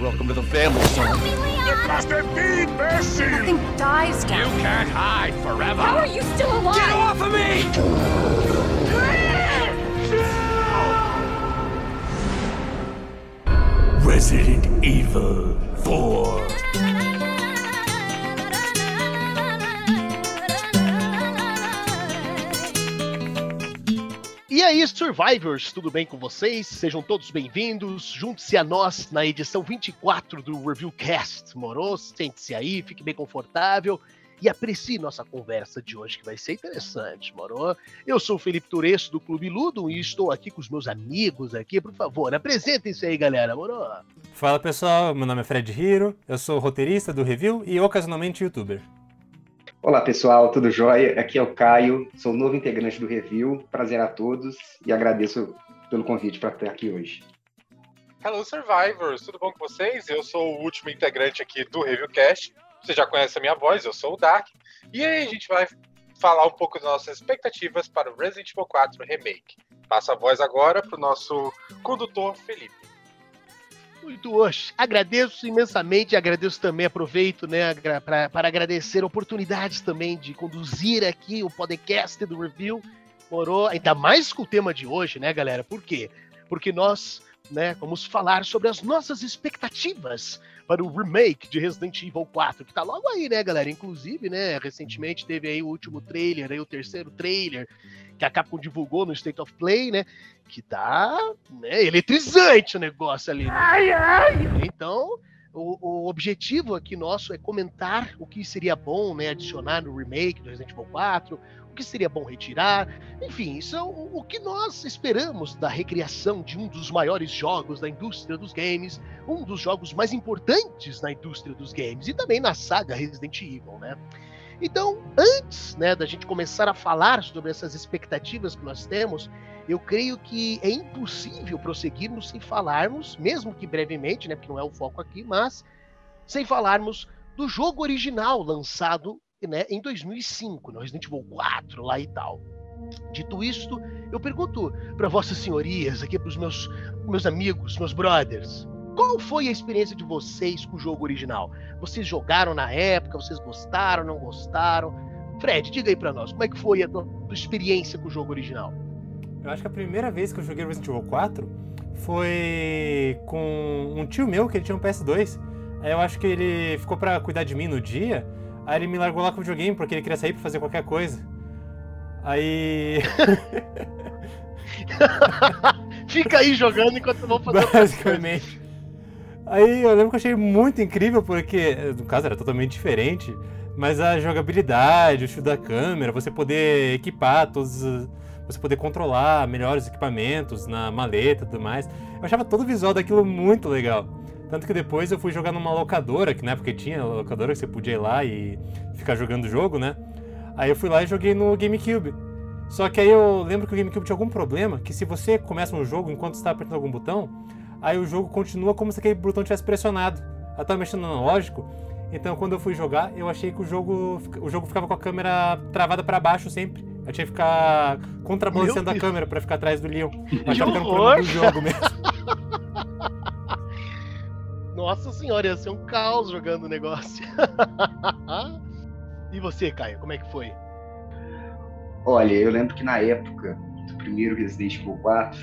Welcome to the family, son. It must have been mercy! Nothing dies down. You can't hide forever! How are you still alive? Get off of me! Resident Evil 4. Aí, Survivors, tudo bem com vocês? Sejam todos bem-vindos. Junte-se a nós na edição 24 do Reviewcast. Morou? Sente-se aí, fique bem confortável e aprecie nossa conversa de hoje, que vai ser interessante, morou? Eu sou o Felipe Turesso, do Clube Ludo, e estou aqui com os meus amigos aqui. Por favor, apresentem-se aí, galera, morou? Fala pessoal, meu nome é Fred Hiro, eu sou roteirista do Review e ocasionalmente youtuber. Olá pessoal, tudo jóia? Aqui é o Caio, sou novo integrante do Review. Prazer a todos e agradeço pelo convite para estar aqui hoje. Hello Survivors, tudo bom com vocês? Eu sou o último integrante aqui do Reviewcast. Você já conhece a minha voz, eu sou o Dark. E aí a gente vai falar um pouco das nossas expectativas para o Resident Evil 4 Remake. Passo a voz agora para o nosso condutor Felipe. Muito hoje. Agradeço imensamente, agradeço também, aproveito, né, para agradecer oportunidades também de conduzir aqui o podcast do Review. Morou, ainda mais com o tema de hoje, né, galera? Por quê? Porque nós, né, vamos falar sobre as nossas expectativas para o remake de Resident Evil 4, que tá logo aí, né, galera? Inclusive, né, recentemente teve aí o último trailer, aí o terceiro trailer que a Capcom divulgou no State of Play, né? Que tá né, eletrizante o negócio ali. Né? Ai, ai. Então, o, o, objetivo aqui nosso é comentar o que seria bom né, adicionar no remake do Resident Evil 4, o que seria bom retirar. Enfim, isso é o, o, que nós esperamos da recriação de um dos maiores jogos da indústria dos games, um dos jogos mais importantes na indústria dos games e também na saga Resident Evil, né? Então, antes né, da gente começar a falar sobre essas expectativas que nós temos, eu creio que é impossível prosseguirmos sem falarmos, mesmo que brevemente, né, porque não é o foco aqui, mas sem falarmos do jogo original lançado né, em 2005, no Resident Evil 4 lá e tal. Dito isto, eu pergunto para vossas senhorias, aqui para os meus, meus amigos, meus brothers, qual foi a experiência de vocês com o jogo original? Vocês jogaram na época? Vocês gostaram, não gostaram? Fred, diga aí pra nós, como é que foi a tua, experiência com o jogo original? Eu acho que a primeira vez que eu joguei Resident Evil 4 foi com um tio meu que ele tinha um PS2. Aí eu acho que ele ficou pra cuidar de mim no dia. Aí ele me largou lá com o videogame porque ele queria sair pra fazer qualquer coisa. Aí. Fica aí jogando enquanto eu vou fazer Basicamente. Aí eu lembro que eu achei muito incrível, porque, no caso, era totalmente diferente, mas a jogabilidade, o estilo da câmera, você poder equipar todos. Você poder controlar melhores equipamentos na maleta e tudo mais. Eu achava todo o visual daquilo muito legal. Tanto que depois eu fui jogar numa locadora, que na época tinha locadora que você podia ir lá e ficar jogando o jogo, né? Aí eu fui lá e joguei no GameCube. Só que aí eu lembro que o GameCube tinha algum problema, que se você começa um jogo enquanto está apertando algum botão, aí o jogo continua como se aquele botão tivesse pressionado. Eu tava mexendo no analógico, então quando eu fui jogar, eu achei que o jogo, o jogo ficava com a câmera travada para baixo sempre. Eu tinha que ficar contrabalanceando a câmera para ficar atrás do Leon. Eu achava que era um problema do jogo mesmo. Nossa senhora, ia ser um caos jogando o negócio. e você, Caio, como é que foi? Olha, eu lembro que na época do primeiro Resident Evil 4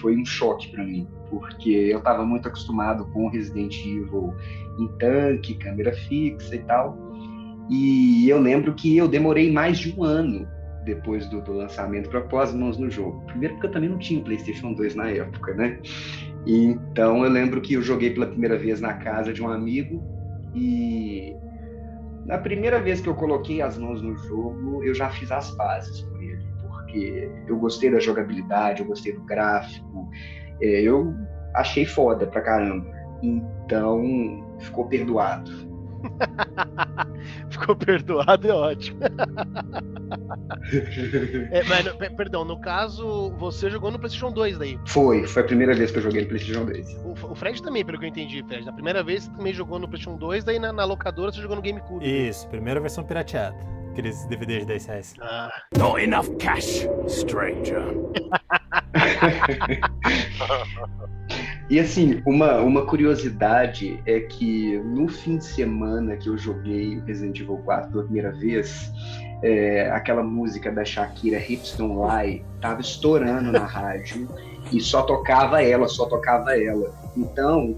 foi um choque para mim, porque eu estava muito acostumado com Resident Evil em tanque, câmera fixa e tal. E eu lembro que eu demorei mais de um ano depois do, do lançamento para pôr as mãos no jogo. Primeiro porque eu também não tinha PlayStation 2 na época, né? Então eu lembro que eu joguei pela primeira vez na casa de um amigo e na primeira vez que eu coloquei as mãos no jogo, eu já fiz as pazes com ele, porque eu gostei da jogabilidade, eu gostei do gráfico, é, eu achei foda pra caramba. Então ficou perdoado. Ficou perdoado, é ótimo. é, mas, perdão, no caso, você jogou no PlayStation 2 daí? Foi, foi a primeira vez que eu joguei no PlayStation 2. O, o Fred também, pelo que eu entendi, Fred. Na primeira vez você também jogou no PlayStation 2, daí na, na locadora você jogou no GameCube. Isso, primeira versão pirateada. Aqueles DVDs de 10 reais. Ah. Not enough cash, stranger. E assim, uma, uma curiosidade é que no fim de semana que eu joguei Resident Evil 4 pela primeira vez, é, aquela música da Shakira, Hips Don't Lie, tava estourando na rádio e só tocava ela, só tocava ela. Então,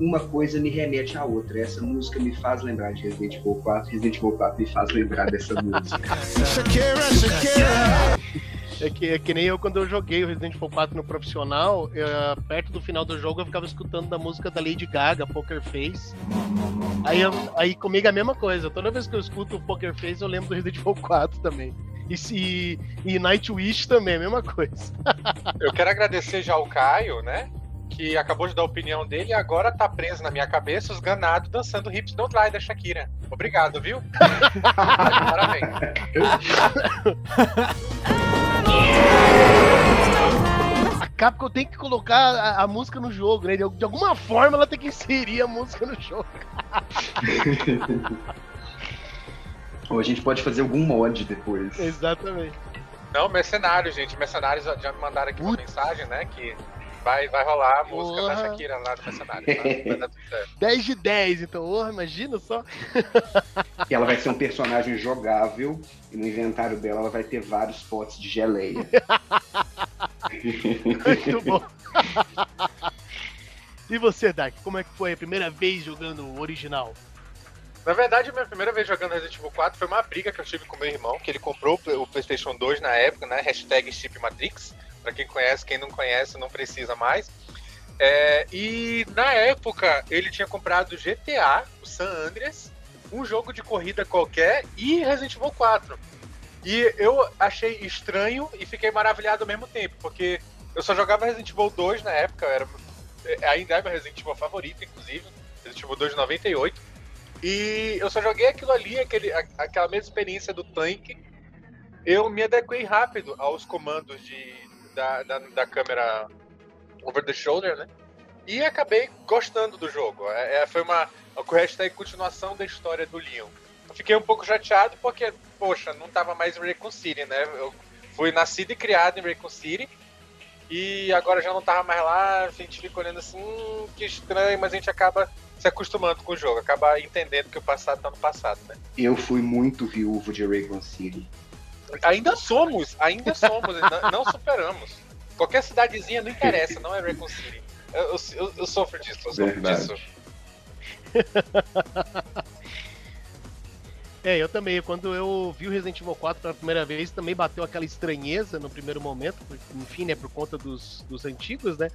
uma coisa me remete à outra. Essa música me faz lembrar de Resident Evil 4, Resident Evil 4 me faz lembrar dessa música. Shakira, Shakira. É que, é que nem eu quando eu joguei o Resident Evil 4 no profissional, eu, perto do final do jogo eu ficava escutando da música da Lady Gaga, Poker Face. Aí, eu- aí comigo é a mesma coisa. Toda vez que eu escuto o Poker Face, eu lembro do Resident Evil 4 também. E, se, e Nightwish também, a mesma coisa. Eu quero agradecer já o Caio, né? Que acabou de dar a opinião dele e agora tá preso na minha cabeça os ganados dançando Hips Don't Lie da Shakira. Obrigado, viu? Parabéns. A Capcom tem que colocar a, a música no jogo, né? De, de alguma forma ela tem que inserir a música no jogo. Ou a gente pode fazer algum mod depois. Exatamente. Não, mercenários, gente. Mercenários já- já me mandaram aqui uma mensagem, né? Que vai, vai rolar a música da Porra. Shakira lá no mercenário. Tá? Vai dar tudo certo. 10 de 10, então, oh, imagina só. E ela vai ser um personagem jogável e no inventário dela ela vai ter vários potes de geleia. Muito bom. e você, Dark, como é que foi a primeira vez jogando o original? Na verdade, minha primeira vez jogando Resident Evil 4 foi uma briga que eu tive com meu irmão, que ele comprou o Play- o PlayStation 2 na época, né? Hashtag Matrix. Pra quem conhece, quem não conhece, não precisa mais. É, e na época, ele tinha comprado GTA, o San Andreas, um jogo de corrida qualquer e Resident Evil 4. E eu achei estranho e fiquei maravilhado ao mesmo tempo, porque eu só jogava Resident Evil 2 na época, era, ainda é meu Resident Evil favorito, inclusive, Resident Evil 2 de 98. E eu só joguei aquilo ali, aquele, aquela mesma experiência do tanque. Eu me adequei rápido aos comandos de, da, da, da câmera over the shoulder, né? E acabei gostando do jogo. É, é, foi uma, o hashtag continuação da história do Leon. Fiquei um pouco chateado porque, poxa, não tava mais em Raccoon City, né? Eu fui nascido e criado em Raccoon City. E agora já não tava mais lá, a gente fica olhando assim, hum, que estranho, mas a gente acaba se acostumando com o jogo, acaba entendendo que o passado tá no passado, né? Eu fui muito viúvo de Raycon City. Ainda somos, ainda somos, não, não superamos. Qualquer cidadezinha não interessa, não é Raccoon City. Eu, eu, eu- eu sofro disso, eu sofro Verdade. disso. É, eu também. Quando eu vi o Resident Evil 4 pela primeira vez, também bateu aquela estranheza no primeiro momento, enfim, né, por conta dos, dos antigos, né?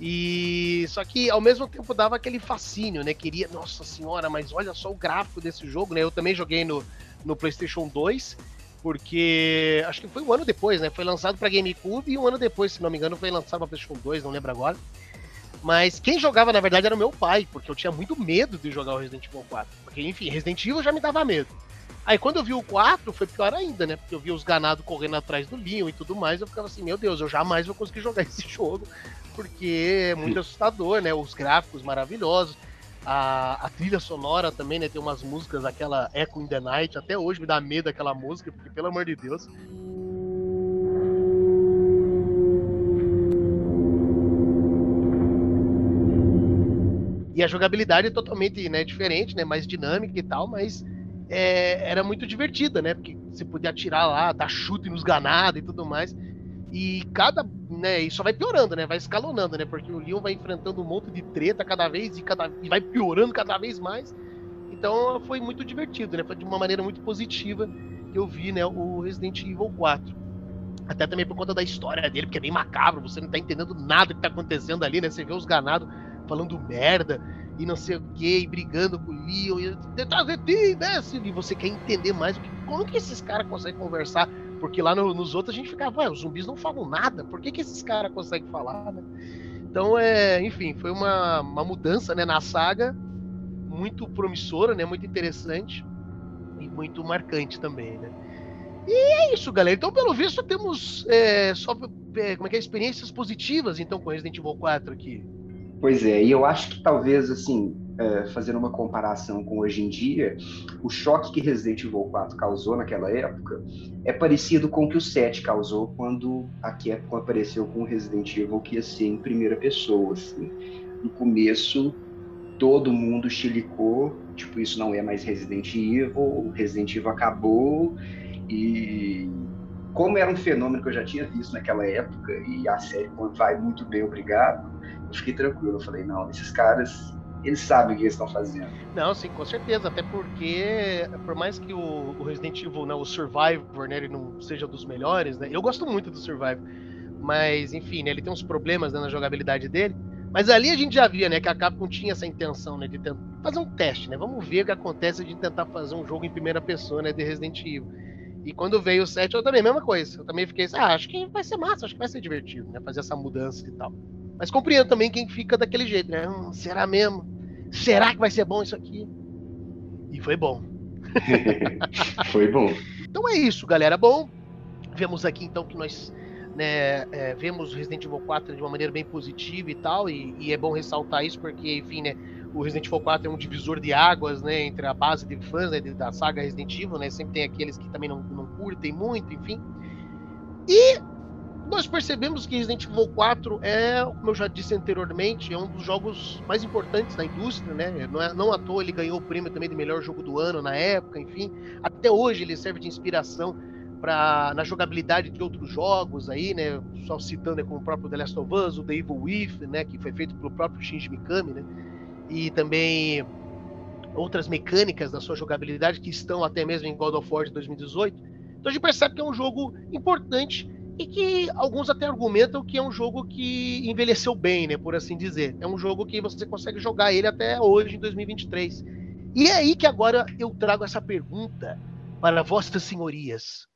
E só que ao mesmo tempo dava aquele fascínio, né? Queria, nossa senhora, mas olha só o gráfico desse jogo, né? Eu também joguei no, no PlayStation 2, porque acho que foi um ano depois, né? Foi lançado para GameCube e um ano depois, se não me engano, foi lançado para PlayStation 2, não lembro agora. Mas quem jogava, na verdade, era o meu pai, porque eu tinha muito medo de jogar o Resident Evil 4. Porque, enfim, Resident Evil já me dava medo. Aí quando eu vi o 4, foi pior ainda, né? Porque eu vi os ganados correndo atrás do Leon e tudo mais, eu ficava assim, meu Deus, eu jamais vou conseguir jogar esse jogo, porque é muito assustador, né? Os gráficos maravilhosos. A, a trilha sonora também, né? Tem umas músicas, aquela Echo in the Night, até hoje me dá medo aquela música, porque pelo amor de Deus. E a jogabilidade é totalmente né, diferente, né? Mais dinâmica e tal, mas é, era muito divertida, né? Porque você podia atirar lá, dar chute nos ganados e tudo mais. E cada. Né, e só vai piorando, né? Vai escalonando, né? Porque o Leon vai enfrentando um monte de treta cada vez e, cada, e vai piorando cada vez mais. Então foi muito divertido, né? Foi de uma maneira muito positiva que eu vi né, o Resident Evil 4. Até também por conta da história dele, porque é bem macabro, você não tá entendendo nada que tá acontecendo ali, né? Você vê os ganados falando merda e não sei o que, e brigando com o Leon, e detrás de ti, desce, e você quer entender mais como que esses caras conseguem conversar, porque lá no- nos outros a gente ficava, ué, os zumbis não falam nada, por que, que esses caras conseguem falar, né? Então, é, enfim, foi uma, uma mudança né, na saga muito promissora, né, muito interessante e muito marcante também, né? E é isso, galera. Então, pelo visto, temos é, só é, como é que é, experiências positivas então com Resident Evil 4 aqui. Pois é, e eu acho que talvez, assim, é, fazendo uma comparação com hoje em dia, o choque que Resident Evil 4 causou naquela época é parecido com o que o 7 causou quando a Capcom apareceu com o Resident Evil que ia ser em primeira pessoa. Assim. No começo, todo mundo chilicou, tipo, isso não é mais Resident Evil, Resident Evil acabou e como era um fenômeno que eu já tinha visto naquela época e a série vai muito bem, obrigado, fiquei tranquilo. Eu falei, não, esses caras eles sabem o que eles estão fazendo. Não, sim, com certeza. Até porque, por mais que o, o Resident Evil, né, o Survivor, né, ele não seja dos melhores, né? Eu gosto muito do Survivor. Mas, enfim, né, ele tem uns problemas né, na jogabilidade dele. Mas ali a gente já via, né, que a Capcom tinha essa intenção, né, de tentar fazer um teste, né? Vamos ver o que acontece de tentar fazer um jogo em primeira pessoa, né, de Resident Evil. E quando veio o 7, eu também, mesma coisa. Eu também fiquei assim, ah, acho que vai ser massa, acho que vai ser divertido, né, fazer essa mudança e tal. Mas compreendo também quem fica daquele jeito, né? Hum, será mesmo? Será que vai ser bom isso aqui? E foi bom. foi bom. Então é isso, galera. Bom, vemos aqui então que nós né, é, vemos Resident Evil 4 de uma maneira bem positiva e tal, e, e, é bom ressaltar isso porque, enfim, né, o Resident Evil 4 é um divisor de águas, né, entre a base de fãs né, da saga Resident Evil, né, sempre tem aqueles que também não, não curtem muito, enfim. E nós percebemos que Resident Evil 4 é, como eu já disse anteriormente, é um dos jogos mais importantes da indústria, né? Não, é, não à toa ele ganhou o prêmio também de melhor jogo do ano na época, enfim. Até hoje ele serve de inspiração para na jogabilidade de outros jogos aí, né? Só citando né, como o próprio The Last of Us, o The Evil né? Que foi feito pelo próprio Shinji Mikami, né? E também outras mecânicas da sua jogabilidade que estão até mesmo em God of War de 2018. Então a gente percebe que é um jogo importante e que alguns até argumentam que é um jogo que envelheceu bem, né, por assim dizer. É um jogo que você consegue jogar ele até hoje, em 2023. E é aí que agora eu trago essa pergunta para vossas senhorias.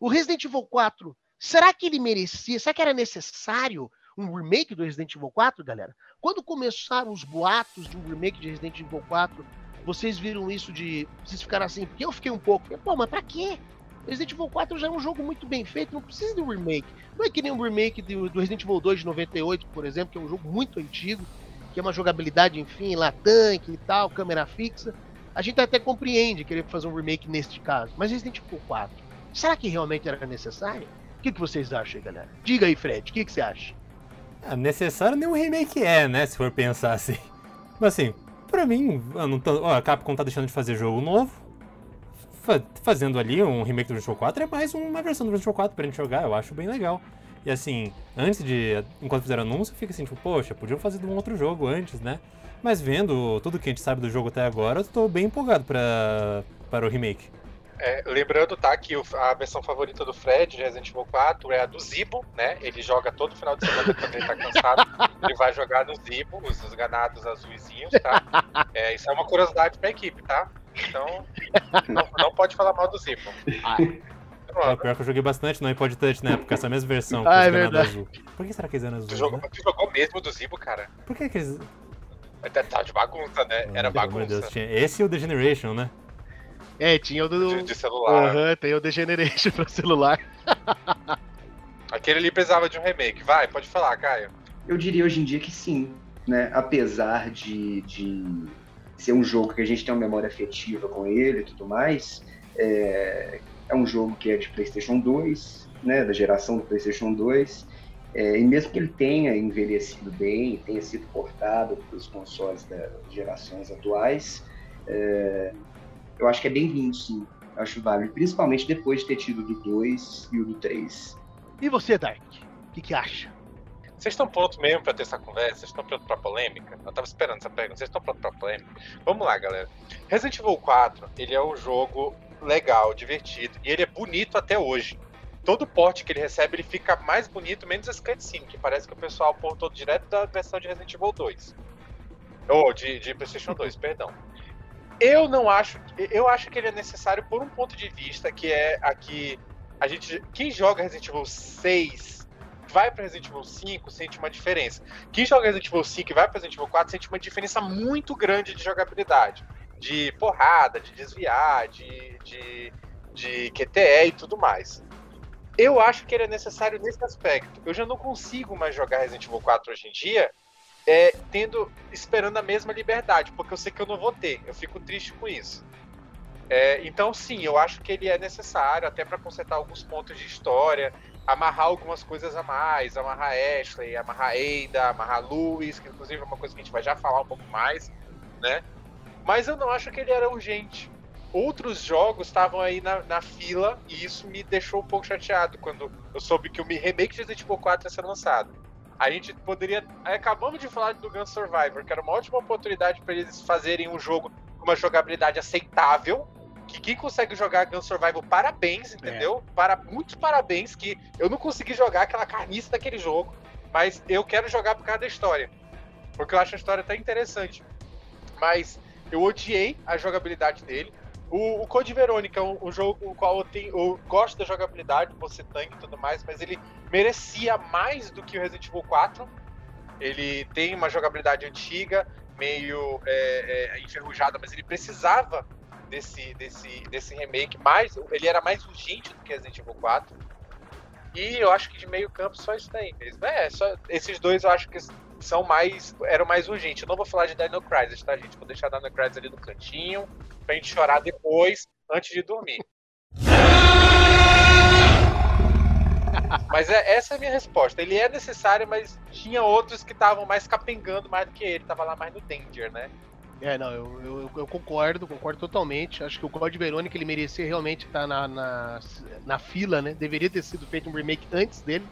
O Resident Evil 4, será que ele merecia, será que era necessário um remake do Resident Evil 4, galera? Quando começaram os boatos de um remake de Resident Evil 4, vocês viram isso de. Vocês ficaram assim, porque eu fiquei um pouco. Pô, mas pra quê? Resident Evil 4 já é um jogo muito bem feito, não precisa de um remake. Não é que nem um remake do, do Resident Evil 2 de 98, por exemplo, que é um jogo muito antigo, que é uma jogabilidade, enfim, lá tanque e tal, câmera fixa. A gente até compreende querer fazer um remake neste caso. Mas Resident Evil 4, será que realmente era necessário? O que, que vocês acham aí, galera? Diga aí, Fred, o que, que você acha? É, necessário nenhum remake é, né? Se for pensar assim. Mas assim, pra mim, tô, ó, a Capcom tá deixando de fazer jogo novo fazendo ali um remake do Resident Evil 4 é mais uma versão do Resident Evil 4 pra gente jogar, eu acho bem legal. E assim, antes de. Enquanto fizeram anúncio, fica assim, tipo, poxa, podiam fazer um outro jogo antes, né? Mas vendo tudo que a gente sabe do jogo até agora, eu tô bem empolgado pra, para o remake. É, lembrando, tá, que a versão favorita do Fred de Resident Evil 4 é a do Zibo, né? Ele joga todo final de semana quando ele tá cansado. ele vai jogar no Zibo, os ganados azuizinhos, tá? É, isso é uma curiosidade pra equipe, tá? Então, não, não pode falar mal do Zipo. Ah. É, pior que eu joguei bastante no iPod Touch na época, essa mesma versão. Ah, é verdade. Azul. Por que será que eles eram azul? Tu jogou, né? tu jogou mesmo do Zibo, cara? Por que que eles... Tá de bagunça, né? Era bagunça. Deus, tinha esse e o The Generation, né? É, tinha o do... De, de celular. Aham, uhum, tem o The Generation pra celular. Aquele ali precisava de um remake. Vai, pode falar, Caio. Eu diria hoje em dia que sim, né? Apesar de, de ser um jogo que a gente tem uma memória afetiva com ele e tudo mais, é, é um jogo que é de PlayStation 2, né, da geração do PlayStation 2, é, e mesmo que ele tenha envelhecido bem, tenha sido portado para os consoles das gerações atuais, é, eu acho que é bem-vindo, sim. Eu acho válido, principalmente depois de ter tido o do 2 e o do 3. E você, Dark? O que, que acha? Vocês estão prontos mesmo para ter essa conversa? Vocês estão prontos para polêmica? Eu tava esperando essa pergunta. Vocês estão prontos para polêmica? Vamos lá, galera. Resident Evil 4, ele é um jogo legal, divertido e ele é bonito até hoje. Todo porte que ele recebe, ele fica mais bonito, menos as cutscenes, que parece que o pessoal portou direto da versão de Resident Evil 2. Ou de, de PlayStation 2, perdão. Eu não acho. Eu acho que ele é necessário por um ponto de vista, que é aqui. A gente. Quem joga Resident Evil 6 vai para Resident Evil 5 sente uma diferença. Quem joga Resident Evil 5 e vai para Resident Evil 4 sente uma diferença muito grande de jogabilidade. De porrada, de desviar, de, de, de QTE e tudo mais. Eu acho que ele é necessário nesse aspecto. Eu já não consigo mais jogar Resident Evil 4 hoje em dia é, tendo, esperando a mesma liberdade, porque eu sei que eu não vou ter. Eu fico triste com isso. É, então, sim, eu acho que ele é necessário até para consertar alguns pontos de história, amarrar algumas coisas a mais, amarrar Ashley, amarrar Ada, amarrar Lewis, que inclusive é uma coisa que a gente vai já falar um pouco mais, né? Mas eu não acho que ele era urgente. Outros jogos estavam aí na, na, fila e isso me deixou um pouco chateado quando eu soube que o remake de Resident Evil 4 ia ser lançado. A gente poderia. Acabamos de falar do Gun Survivor, que era uma ótima oportunidade para eles fazerem um jogo com uma jogabilidade aceitável. Que quem consegue jogar Gun Survival, parabéns, entendeu? É. Para, muitos parabéns, que eu não consegui jogar aquela carniça daquele jogo, mas eu quero jogar por causa da história. Porque eu acho a história até interessante. Mas eu odiei a jogabilidade dele. O, o Code Verônica é um, um, jogo o qual eu, tenho, eu gosto da jogabilidade, você tanque e tudo mais, mas ele merecia mais do que o Resident Evil 4. Ele tem uma jogabilidade antiga, meio é, é, enferrujada, mas ele precisava desse, desse, desse remake mais. Ele era mais urgente do que Resident Evil 4. E eu acho que de meio campo só isso daí mesmo. É, só, esses dois eu acho que são mais. eram mais urgentes. Eu não vou falar de Dino Crisis, tá, gente? Vou deixar Dino Crisis ali no cantinho, pra gente chorar depois, antes de dormir. Mas é, essa é a minha resposta. Ele é necessário, mas tinha outros que estavam mais capengando mais do que ele. Tava lá mais no Danger, né? É, não, eu, eu, eu, concordo, concordo totalmente. Acho que o Code Verônica ele merecia realmente estar na, na, na, fila, né? Deveria ter sido feito um remake antes dele.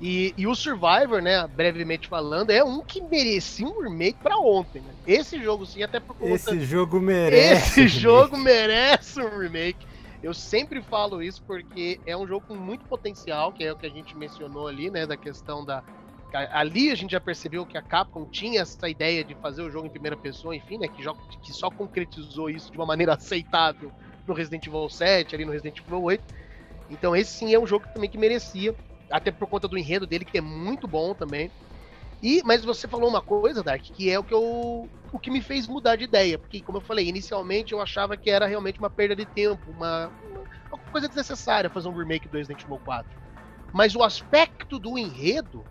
E, e o Survivor, né, brevemente falando, é um que merecia um remake para ontem. Né? Esse jogo, sim, até por conta... Esse jogo merece. Esse jogo merece um remake. Eu sempre falo isso porque é um jogo com muito potencial, que é o que a gente mencionou ali, né, da questão da ali a gente já percebeu que a Capcom tinha essa ideia de fazer o jogo em primeira pessoa, enfim, né, que, que só concretizou isso de uma maneira aceitável no Resident Evil 7, ali no Resident Evil 8. Então esse sim é um jogo também que merecia, até por conta do enredo dele que é muito bom também. E, mas você falou uma coisa, Dark, que é o que eu, o que me fez mudar de ideia, porque como eu falei, inicialmente eu achava que era realmente uma perda de tempo, uma, uma coisa desnecessária fazer um remake do Resident Evil 4. Mas o aspecto do enredo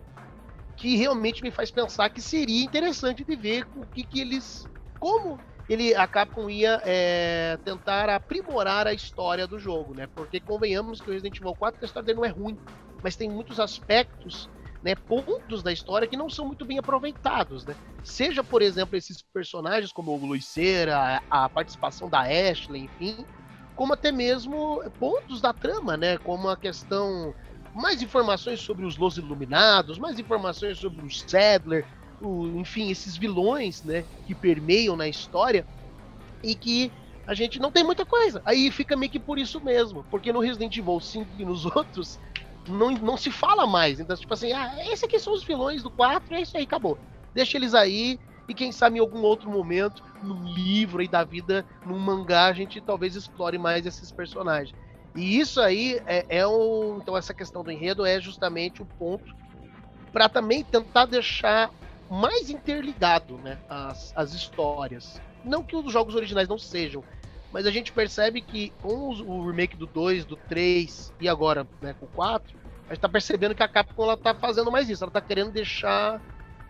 que realmente me faz pensar que seria interessante de ver o que, que eles. como ele a Capcom ia é, tentar aprimorar a história do jogo, né? Porque convenhamos que o Resident Evil 4 a história dele não é ruim, mas tem muitos aspectos né, pontos da história que não são muito bem aproveitados, né? Seja, por exemplo, esses personagens como o Luiceira, a participação da Ashley, enfim, como até mesmo pontos da trama, né? Como a questão mais informações sobre os Los Iluminados, mais informações sobre o Sadler, o, enfim, esses vilões, né, que permeiam na história e que a gente não tem muita coisa. Aí fica meio que por isso mesmo, porque no Resident Evil 5 e nos outros não, não se fala mais. Então, tipo assim, ah, esses aqui são os vilões do 4, é isso aí, acabou. Deixa eles aí, e quem sabe em algum outro momento, num livro aí da vida, num mangá, a gente talvez explore mais esses personagens. E isso aí é, é um. Então, essa questão do enredo é justamente o ponto para também tentar deixar mais interligado né, as, as histórias. Não que os jogos originais não sejam, mas a gente percebe que com o remake do 2, do 3 e agora né, com o 4, a gente tá percebendo que a Capcom ela tá fazendo mais isso. Ela tá querendo deixar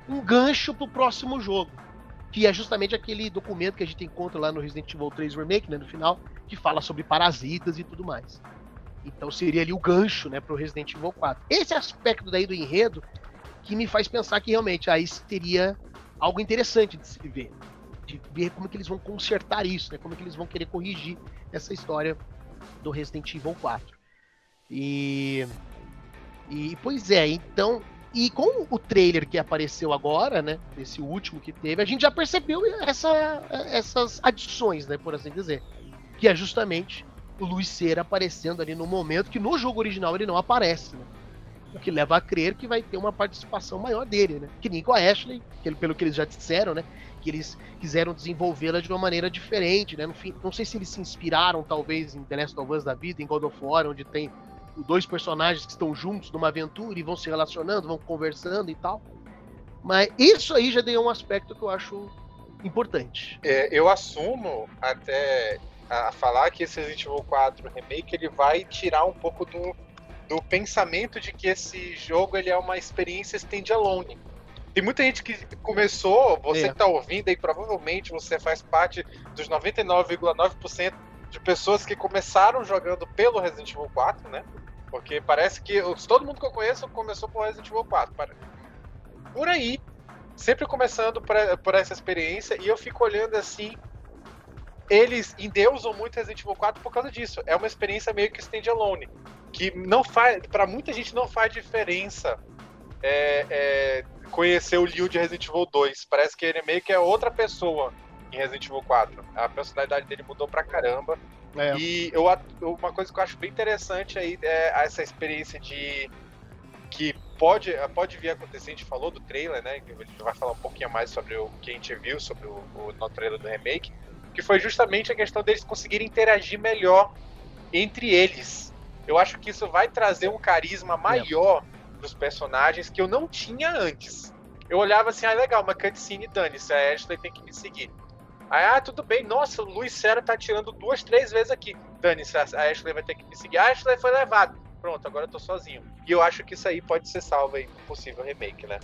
um gancho pro próximo jogo. Que é justamente aquele documento que a gente encontra lá no Resident Evil 3 Remake, né, no final, que fala sobre parasitas e tudo mais. Então seria ali o gancho, né, pro Resident Evil 4. Esse aspecto daí do enredo que me faz pensar que realmente aí seria algo interessante de se ver. De ver como que eles vão consertar isso, né? Como que eles vão querer corrigir essa história do Resident Evil 4. E. E, pois é, então. E com o trailer que apareceu agora, né? Esse último que teve, a gente já percebeu essa, essas adições, né? Por assim dizer que é justamente o Luiz Cera aparecendo ali no momento que no jogo original ele não aparece, né? O que leva a crer que vai ter uma participação maior dele, né? Que nem com a Ashley, que, pelo que eles já disseram, né? Que eles quiseram desenvolvê-la de uma maneira diferente, né? No fim, não sei se eles se inspiraram, talvez, em The Last of Us da vida, em God of War, onde tem dois personagens que estão juntos numa aventura e vão se relacionando, vão conversando e tal. Mas isso aí já deu um aspecto que eu acho importante. É, eu assumo até a falar que esse Resident Evil 4 Remake ele vai tirar um pouco do, do pensamento de que esse jogo ele é uma experiência standalone. Tem muita gente que começou, você É. que tá ouvindo aí, provavelmente você faz parte dos 99,9% de pessoas que começaram jogando pelo Resident Evil 4, né? Porque parece que todo mundo que eu conheço começou por Resident Evil 4. pare- Por aí, sempre começando por, por essa experiência, e eu fico olhando assim. Eles endeusam muito Resident Evil 4 por causa disso. É uma experiência meio que standalone. Que não faz. para muita gente não faz diferença é, é, conhecer o Leon de Resident Evil 2. Parece que ele meio que é outra pessoa em Resident Evil 4. A personalidade dele mudou pra caramba. É. E eu, uma coisa que eu acho bem interessante aí é essa experiência de que pode, pode vir a acontecer, a gente falou do trailer, né? A gente vai falar um pouquinho mais sobre o que a gente viu, sobre o, o no trailer do remake, que foi justamente a questão deles conseguirem interagir melhor entre eles. Eu acho que isso vai trazer um carisma maior dos personagens que eu não tinha antes. Eu olhava assim, ah, legal, uma cutscene, dane-se, a Ashley tem que me seguir. Aí, ah, tudo bem, nossa, o Luiz Sera tá tirando duas, três vezes aqui. Dane-se, a Ashley vai ter que me seguir. A Ashley foi levado. Pronto, agora eu tô sozinho. E eu acho que isso aí pode ser salvo aí possível remake, né?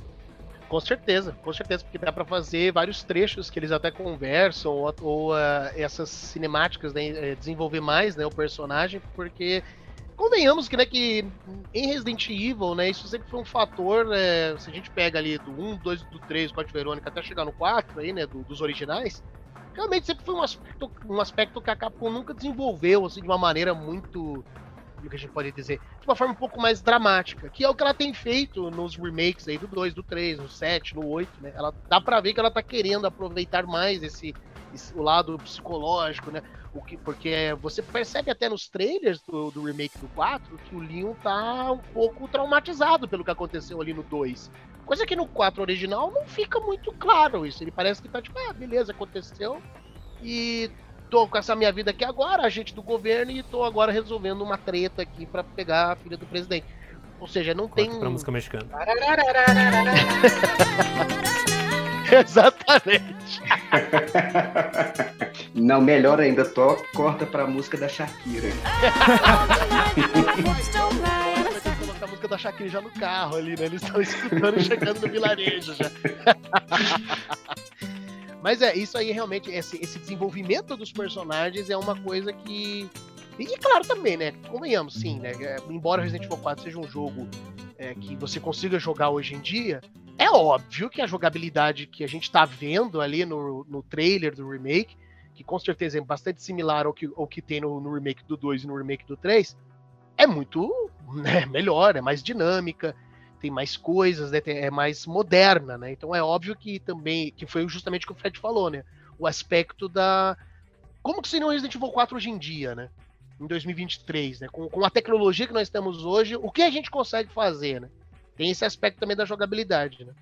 Com certeza, com certeza, porque dá pra fazer vários trechos que eles até conversam, ou, ou, ah, essas cinemáticas, né, eh, desenvolver mais né, o personagem, porque convenhamos que, né, que em Resident Evil, né, isso sempre foi um fator, né, se a gente pega ali do 1, 2, do 3, Código Verônica, até chegar no 4 aí, né, do- dos originais, realmente sempre foi um aspecto, um aspecto que a Capcom nunca desenvolveu, assim, de uma maneira muito o que a gente pode dizer, de uma forma um pouco mais dramática, que é o que ela tem feito nos remakes aí do 2, do 3, no 7, no 8, né? Ela dá pra ver que ela tá querendo aproveitar mais esse- o lado psicológico, né? O que, porque você percebe até nos trailers do, do remake do 4 que o Leon tá um pouco traumatizado pelo que aconteceu ali no 2. Coisa que no 4 original não fica muito claro isso. Ele parece que tá tipo, ah, beleza, aconteceu. E tô com essa minha vida aqui agora, agente do governo, e tô agora resolvendo uma treta aqui pra pegar a filha do presidente. Ou seja, não tem. Corta pra música mexicana. Exatamente. Não, melhor ainda, toca, corta pra música da Shakira. Vai ter que colocar a música da Shakira já no carro ali, né? Eles estão escutando chegando no vilarejo já. Mas é, isso aí realmente, esse, esse desenvolvimento dos personagens é uma coisa que. E claro também, né? Convenhamos, sim, né? é, Embora Resident Evil 4 seja um jogo é, que você consiga jogar hoje em dia, é óbvio que a jogabilidade que a gente tá vendo ali no, no trailer do remake, que com certeza é bastante similar ao que, ao que tem no, no remake do 2 e no remake do 3, é muito né, melhor, é mais dinâmica, tem mais coisas, né, é mais moderna, né? Então é óbvio que também, que foi justamente o que o Fred falou, né? O aspecto da. Como que seria o Resident Evil 4 hoje em dia, né? Em 2023, né? Com, com a tecnologia que nós temos hoje, o que a gente consegue fazer, né? Tem esse aspecto também da jogabilidade, né?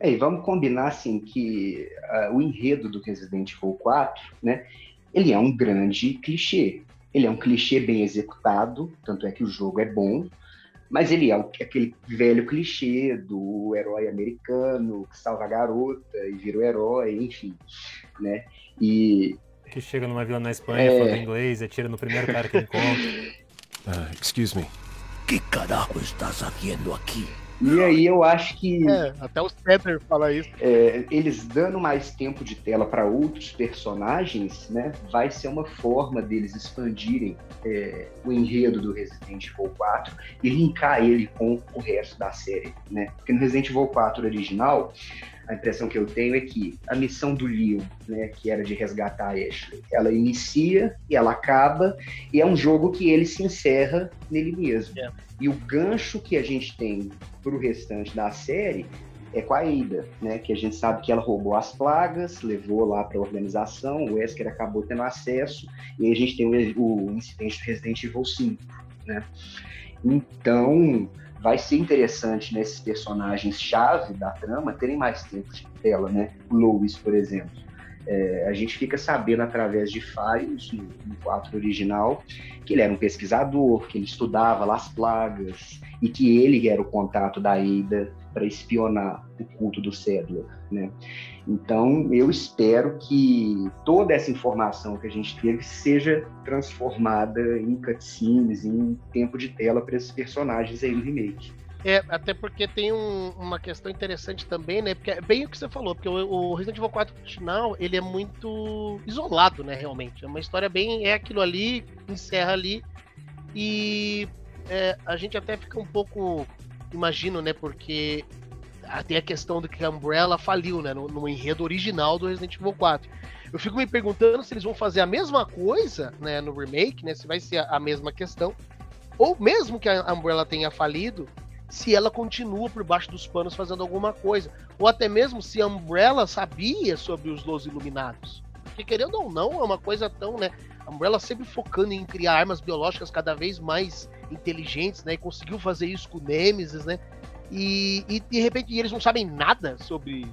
É, e vamos combinar assim que ah, o enredo do Resident Evil 4, né? Ele é um grande clichê. Ele é um clichê bem executado, tanto é que o jogo é bom, mas ele é o- aquele velho clichê do herói americano que salva a garota e vira o herói, enfim, né? E Que chega numa vila na Espanha, É. falando inglês, e atira no primeiro cara que encontra. Uh, excuse me. ¿Qué carajo estás haciendo aquí? E aí eu acho que É, até o Cedar fala isso. é, eles dando mais tempo de tela para outros personagens, né, vai ser uma forma deles expandirem é, o enredo do Resident Evil 4 e linkar ele com o resto da série, né? Porque no Resident Evil 4 original, a impressão que eu tenho é que a missão do Leon, né, que era de resgatar a Ashley, ela inicia e ela acaba, e é um jogo que ele se encerra nele mesmo. É. E o gancho que a gente tem pro restante da série é com a Ada, né? Que a gente sabe que ela roubou as plagas, levou lá para a organização, o Wesker acabou tendo acesso, e aí a gente tem o, o incidente do Resident Evil 5, né? Então, vai ser interessante nesses personagens-chave da trama terem mais tempo de tela, né? O por exemplo. É, a gente fica sabendo através de Farius, no, no 4 original, que ele era um pesquisador, que ele estudava lá as plagas, e que ele era o contato da Ada para espionar o culto do Cédula, né? Então, eu espero que toda essa informação que a gente teve seja transformada em cutscenes, em tempo de tela para esses personagens aí no remake. É, até porque tem um- uma questão interessante também, né? Porque é bem o que você falou, porque o, o Resident Evil 4 original, ele é muito isolado, né, realmente. É uma história bem. É aquilo ali, encerra ali. E é, a gente até fica um pouco. Imagino, né? Porque tem a questão de que a Umbrella faliu, né? No, no enredo original do Resident Evil 4. Eu fico me perguntando se eles vão fazer a mesma coisa, né, no remake, né? Se vai ser a, a mesma questão. Ou mesmo que a Umbrella tenha falido, se ela continua por baixo dos panos fazendo alguma coisa. Ou até mesmo se a Umbrella sabia sobre os Los Iluminados. Porque querendo ou não, é uma coisa tão, né? A Umbrella sempre focando em criar armas biológicas cada vez mais inteligentes, né? E conseguiu fazer isso com o Nemesis, né? E, e de repente eles não sabem nada sobre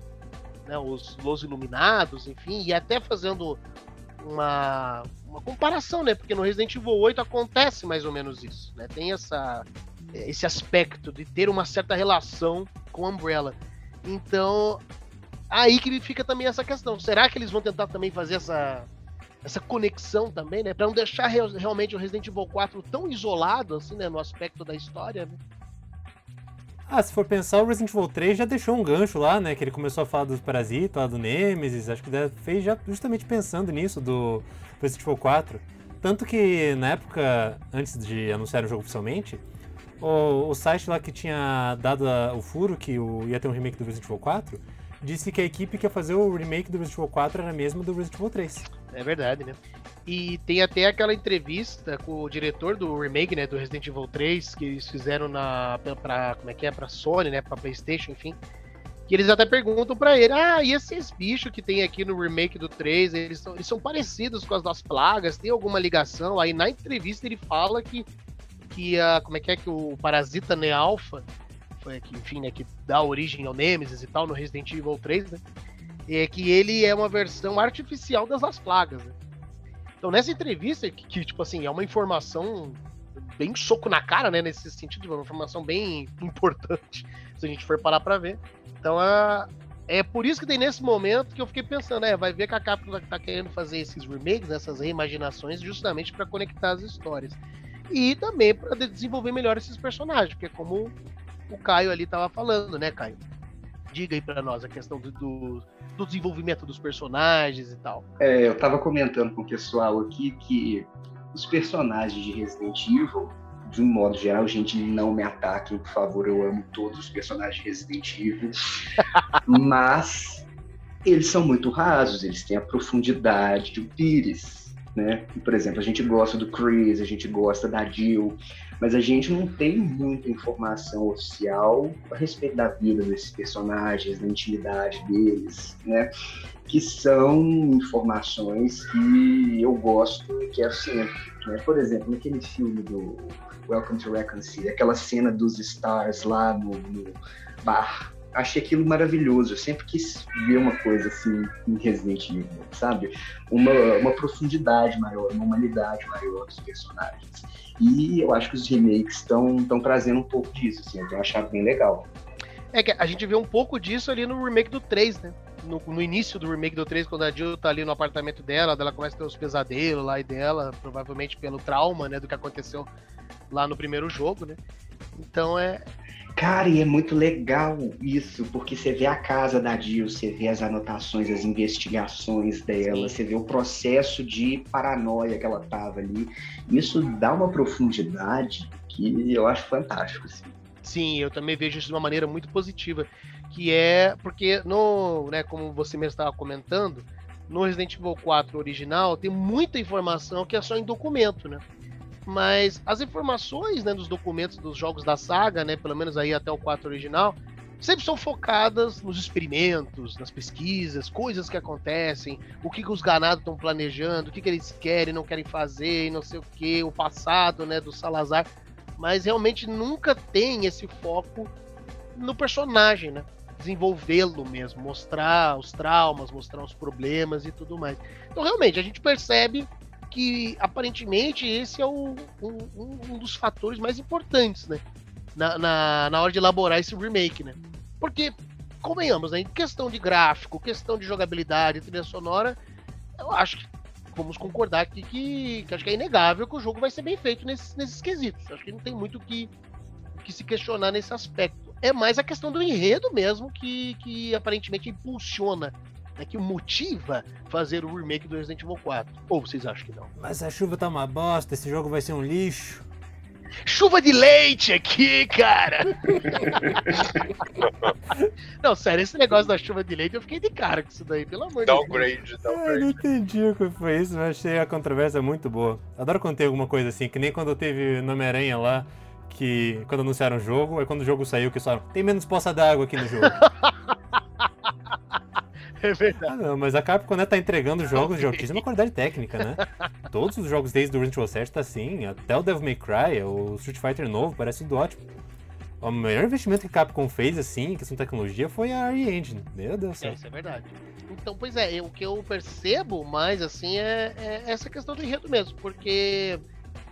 né, os Los Iluminados, enfim, e até fazendo uma, uma comparação, né? Porque no Resident Evil 8 acontece mais ou menos isso, né? Tem essa, esse aspecto de ter uma certa relação com a Umbrella. Então, aí que fica também essa questão. Será que eles vão tentar também fazer essa, essa conexão também, né? Pra não deixar real- realmente o Resident Evil 4 tão isolado, assim, né? No aspecto da história, né? Ah, se for pensar, o Resident Evil 3 já deixou um gancho lá, né? Que ele começou a falar dos parasitas, lá do Nemesis. Acho que fez já justamente pensando nisso do Resident Evil 4. Tanto que na época, antes de anunciar o jogo oficialmente, o, o site lá que tinha dado a- o furo que o- ia ter um remake do Resident Evil 4 disse que a equipe que ia fazer o remake do Resident Evil 4 era a mesma do Resident Evil 3. É verdade, né? E tem até aquela entrevista com o diretor do remake, né, do Resident Evil 3, que eles fizeram na pra- como é que é, pra Sony, né, pra PlayStation, enfim. Que eles até perguntam pra ele: "Ah, e esses bichos que tem aqui no remake do 3, eles são, eles são parecidos com as das plagas? Tem alguma ligação?" Aí na entrevista ele fala que que a como é que é que o parasita Nealpha foi enfim, né, que dá origem ao Nemesis e tal no Resident Evil 3, né? É que ele é uma versão artificial das Las Plagas, né? Então, nessa entrevista, que, que, tipo assim, é uma informação bem soco na cara, né? Nesse sentido, uma informação bem importante, se a gente for parar pra ver. Então, é, por isso que tem nesse momento que eu fiquei pensando, é, vai ver que a Capcom tá querendo fazer esses remakes, essas reimaginações, justamente para conectar as histórias. E também para desenvolver melhor esses personagens, porque como o Caio ali tava falando, né, Caio? Diga aí pra nós a questão do, do, do desenvolvimento dos personagens e tal. É, eu tava comentando com o pessoal aqui que os personagens de Resident Evil, de um modo geral, gente, não me ataquem, por favor, eu amo todos os personagens de Resident Evil, mas eles são muito rasos, eles têm a profundidade do Pires, né? Por exemplo, a gente gosta do Chris, a gente gosta da Jill, mas a gente não tem muita informação oficial a respeito da vida desses personagens, da intimidade deles, né? Que são informações que eu gosto e quero sempre. Né? Por exemplo, naquele filme do Welcome to Raccoon City, aquela cena dos Stars lá no, no bar. Achei aquilo maravilhoso. Eu sempre quis ver uma coisa assim em Resident Evil, sabe? Uma, uma profundidade maior, uma humanidade maior dos personagens. E eu acho que os remakes estão trazendo um pouco disso, assim, eu tenho achado bem legal. É que a gente vê um pouco disso ali no remake do 3, né? No, no início do remake do 3, quando a Jill tá ali no apartamento dela, ela começa a ter os pesadelos lá e dela, provavelmente pelo trauma, né, do que aconteceu lá no primeiro jogo, né? Então é. Cara, e é muito legal isso, porque você vê a casa da Jill, você vê as anotações, as investigações dela, Sim. você vê o processo de paranoia que ela tava ali. Isso dá uma profundidade que eu acho fantástico, assim. Sim, eu também vejo isso de uma maneira muito positiva. Que é porque no, né, como você mesmo estava comentando, no Resident Evil 4 original tem muita informação que é só em documento, né? Mas as informações né, dos documentos dos jogos da saga, né, pelo menos aí até o 4 original, sempre são focadas nos experimentos, nas pesquisas, coisas que acontecem, o que, que os ganados estão planejando, o que, que eles querem, não querem fazer, não sei o que, o passado né, do Salazar. Mas realmente nunca tem esse foco no personagem, né? Desenvolvê-lo mesmo, mostrar os traumas, mostrar os problemas e tudo mais. Então, realmente, a gente percebe que aparentemente esse é o, um, um- dos fatores mais importantes, né? Na, na, na hora de elaborar esse remake, né? Porque, convenhamos, né? Em questão de gráfico, questão de jogabilidade, trilha sonora, eu acho que vamos concordar aqui que, que acho que é inegável que o jogo vai ser bem feito nesses, nesses quesitos. Acho que não tem muito que, que se questionar nesse aspecto. É mais a questão do enredo mesmo que, que aparentemente impulsiona, né, que motiva fazer o remake do Resident Evil 4. Ou vocês acham que não? Mas a chuva tá uma bosta, esse jogo vai ser um lixo. Chuva de leite aqui, cara! não, sério, esse negócio da chuva de leite eu fiquei de cara com isso daí, pelo amor de Deus. Downgrade, Eu não downgrade. entendi o que foi isso, mas achei a controvérsia muito boa. Adoro quando tem alguma coisa assim, que nem quando teve no Homem-Aranha lá, que quando anunciaram o jogo, aí quando o jogo saiu, que falaram, tem menos poça d'água aqui no jogo. É verdade. ah não, mas a Capcom né, tá entregando jogos de altíssima qualidade técnica, né? Todos os jogos desde o Resident Evil 7 tá assim, até o Devil May Cry, o Street Fighter novo, parece tudo ótimo. O maior investimento que a Capcom fez, assim, em questão de tecnologia, foi a Re-Engine. Meu Deus do É, céu. isso é verdade. Então, pois é, eu- o que eu percebo mais, assim, é, é essa questão do enredo mesmo, porque...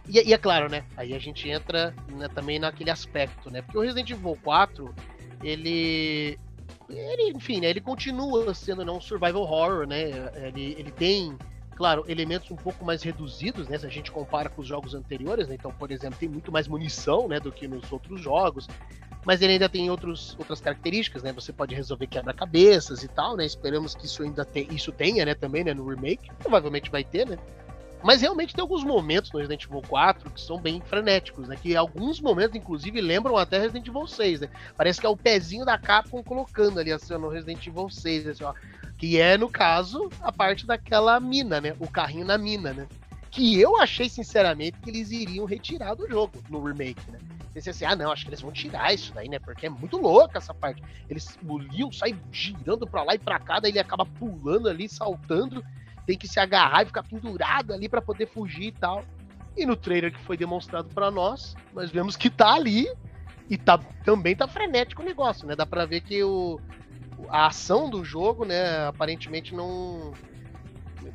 E, e é claro, né, aí a gente entra né, também naquele aspecto, né, porque o Resident Evil 4, ele... Ele, enfim, né, ele continua sendo né, um survival horror, né, ele, ele tem, claro, elementos um pouco mais reduzidos, né, se a gente compara com os jogos anteriores, né, então, por exemplo, tem muito mais munição, né, do que nos outros jogos, mas ele ainda tem outros, outras características, né? Você pode resolver quebra-cabeças e tal, né? Esperamos que isso ainda tem, isso tenha, né, também, né, no remake. Provavelmente vai ter, né? Mas realmente tem alguns momentos no Resident Evil 4 que são bem frenéticos, né? Que alguns momentos, inclusive, lembram até Resident Evil 6, né? Parece que é o pezinho da Capcom colocando ali, assim, no Resident Evil 6, assim, ó. Que é, no caso, a parte daquela mina, né? O carrinho na mina, né? Que eu achei, sinceramente, que eles iriam retirar do jogo no remake, né? Pensei assim, ah não, acho que eles vão tirar isso daí, né? Porque é muito louca essa parte. Eles, o Leon sai girando pra lá e pra cá, daí ele acaba pulando ali, saltando, tem que se agarrar e ficar pendurado ali pra poder fugir e tal. E no trailer que foi demonstrado pra nós, nós vemos que tá ali e tá, também tá frenético o negócio, né? Dá pra ver que o, a ação do jogo, né, aparentemente não.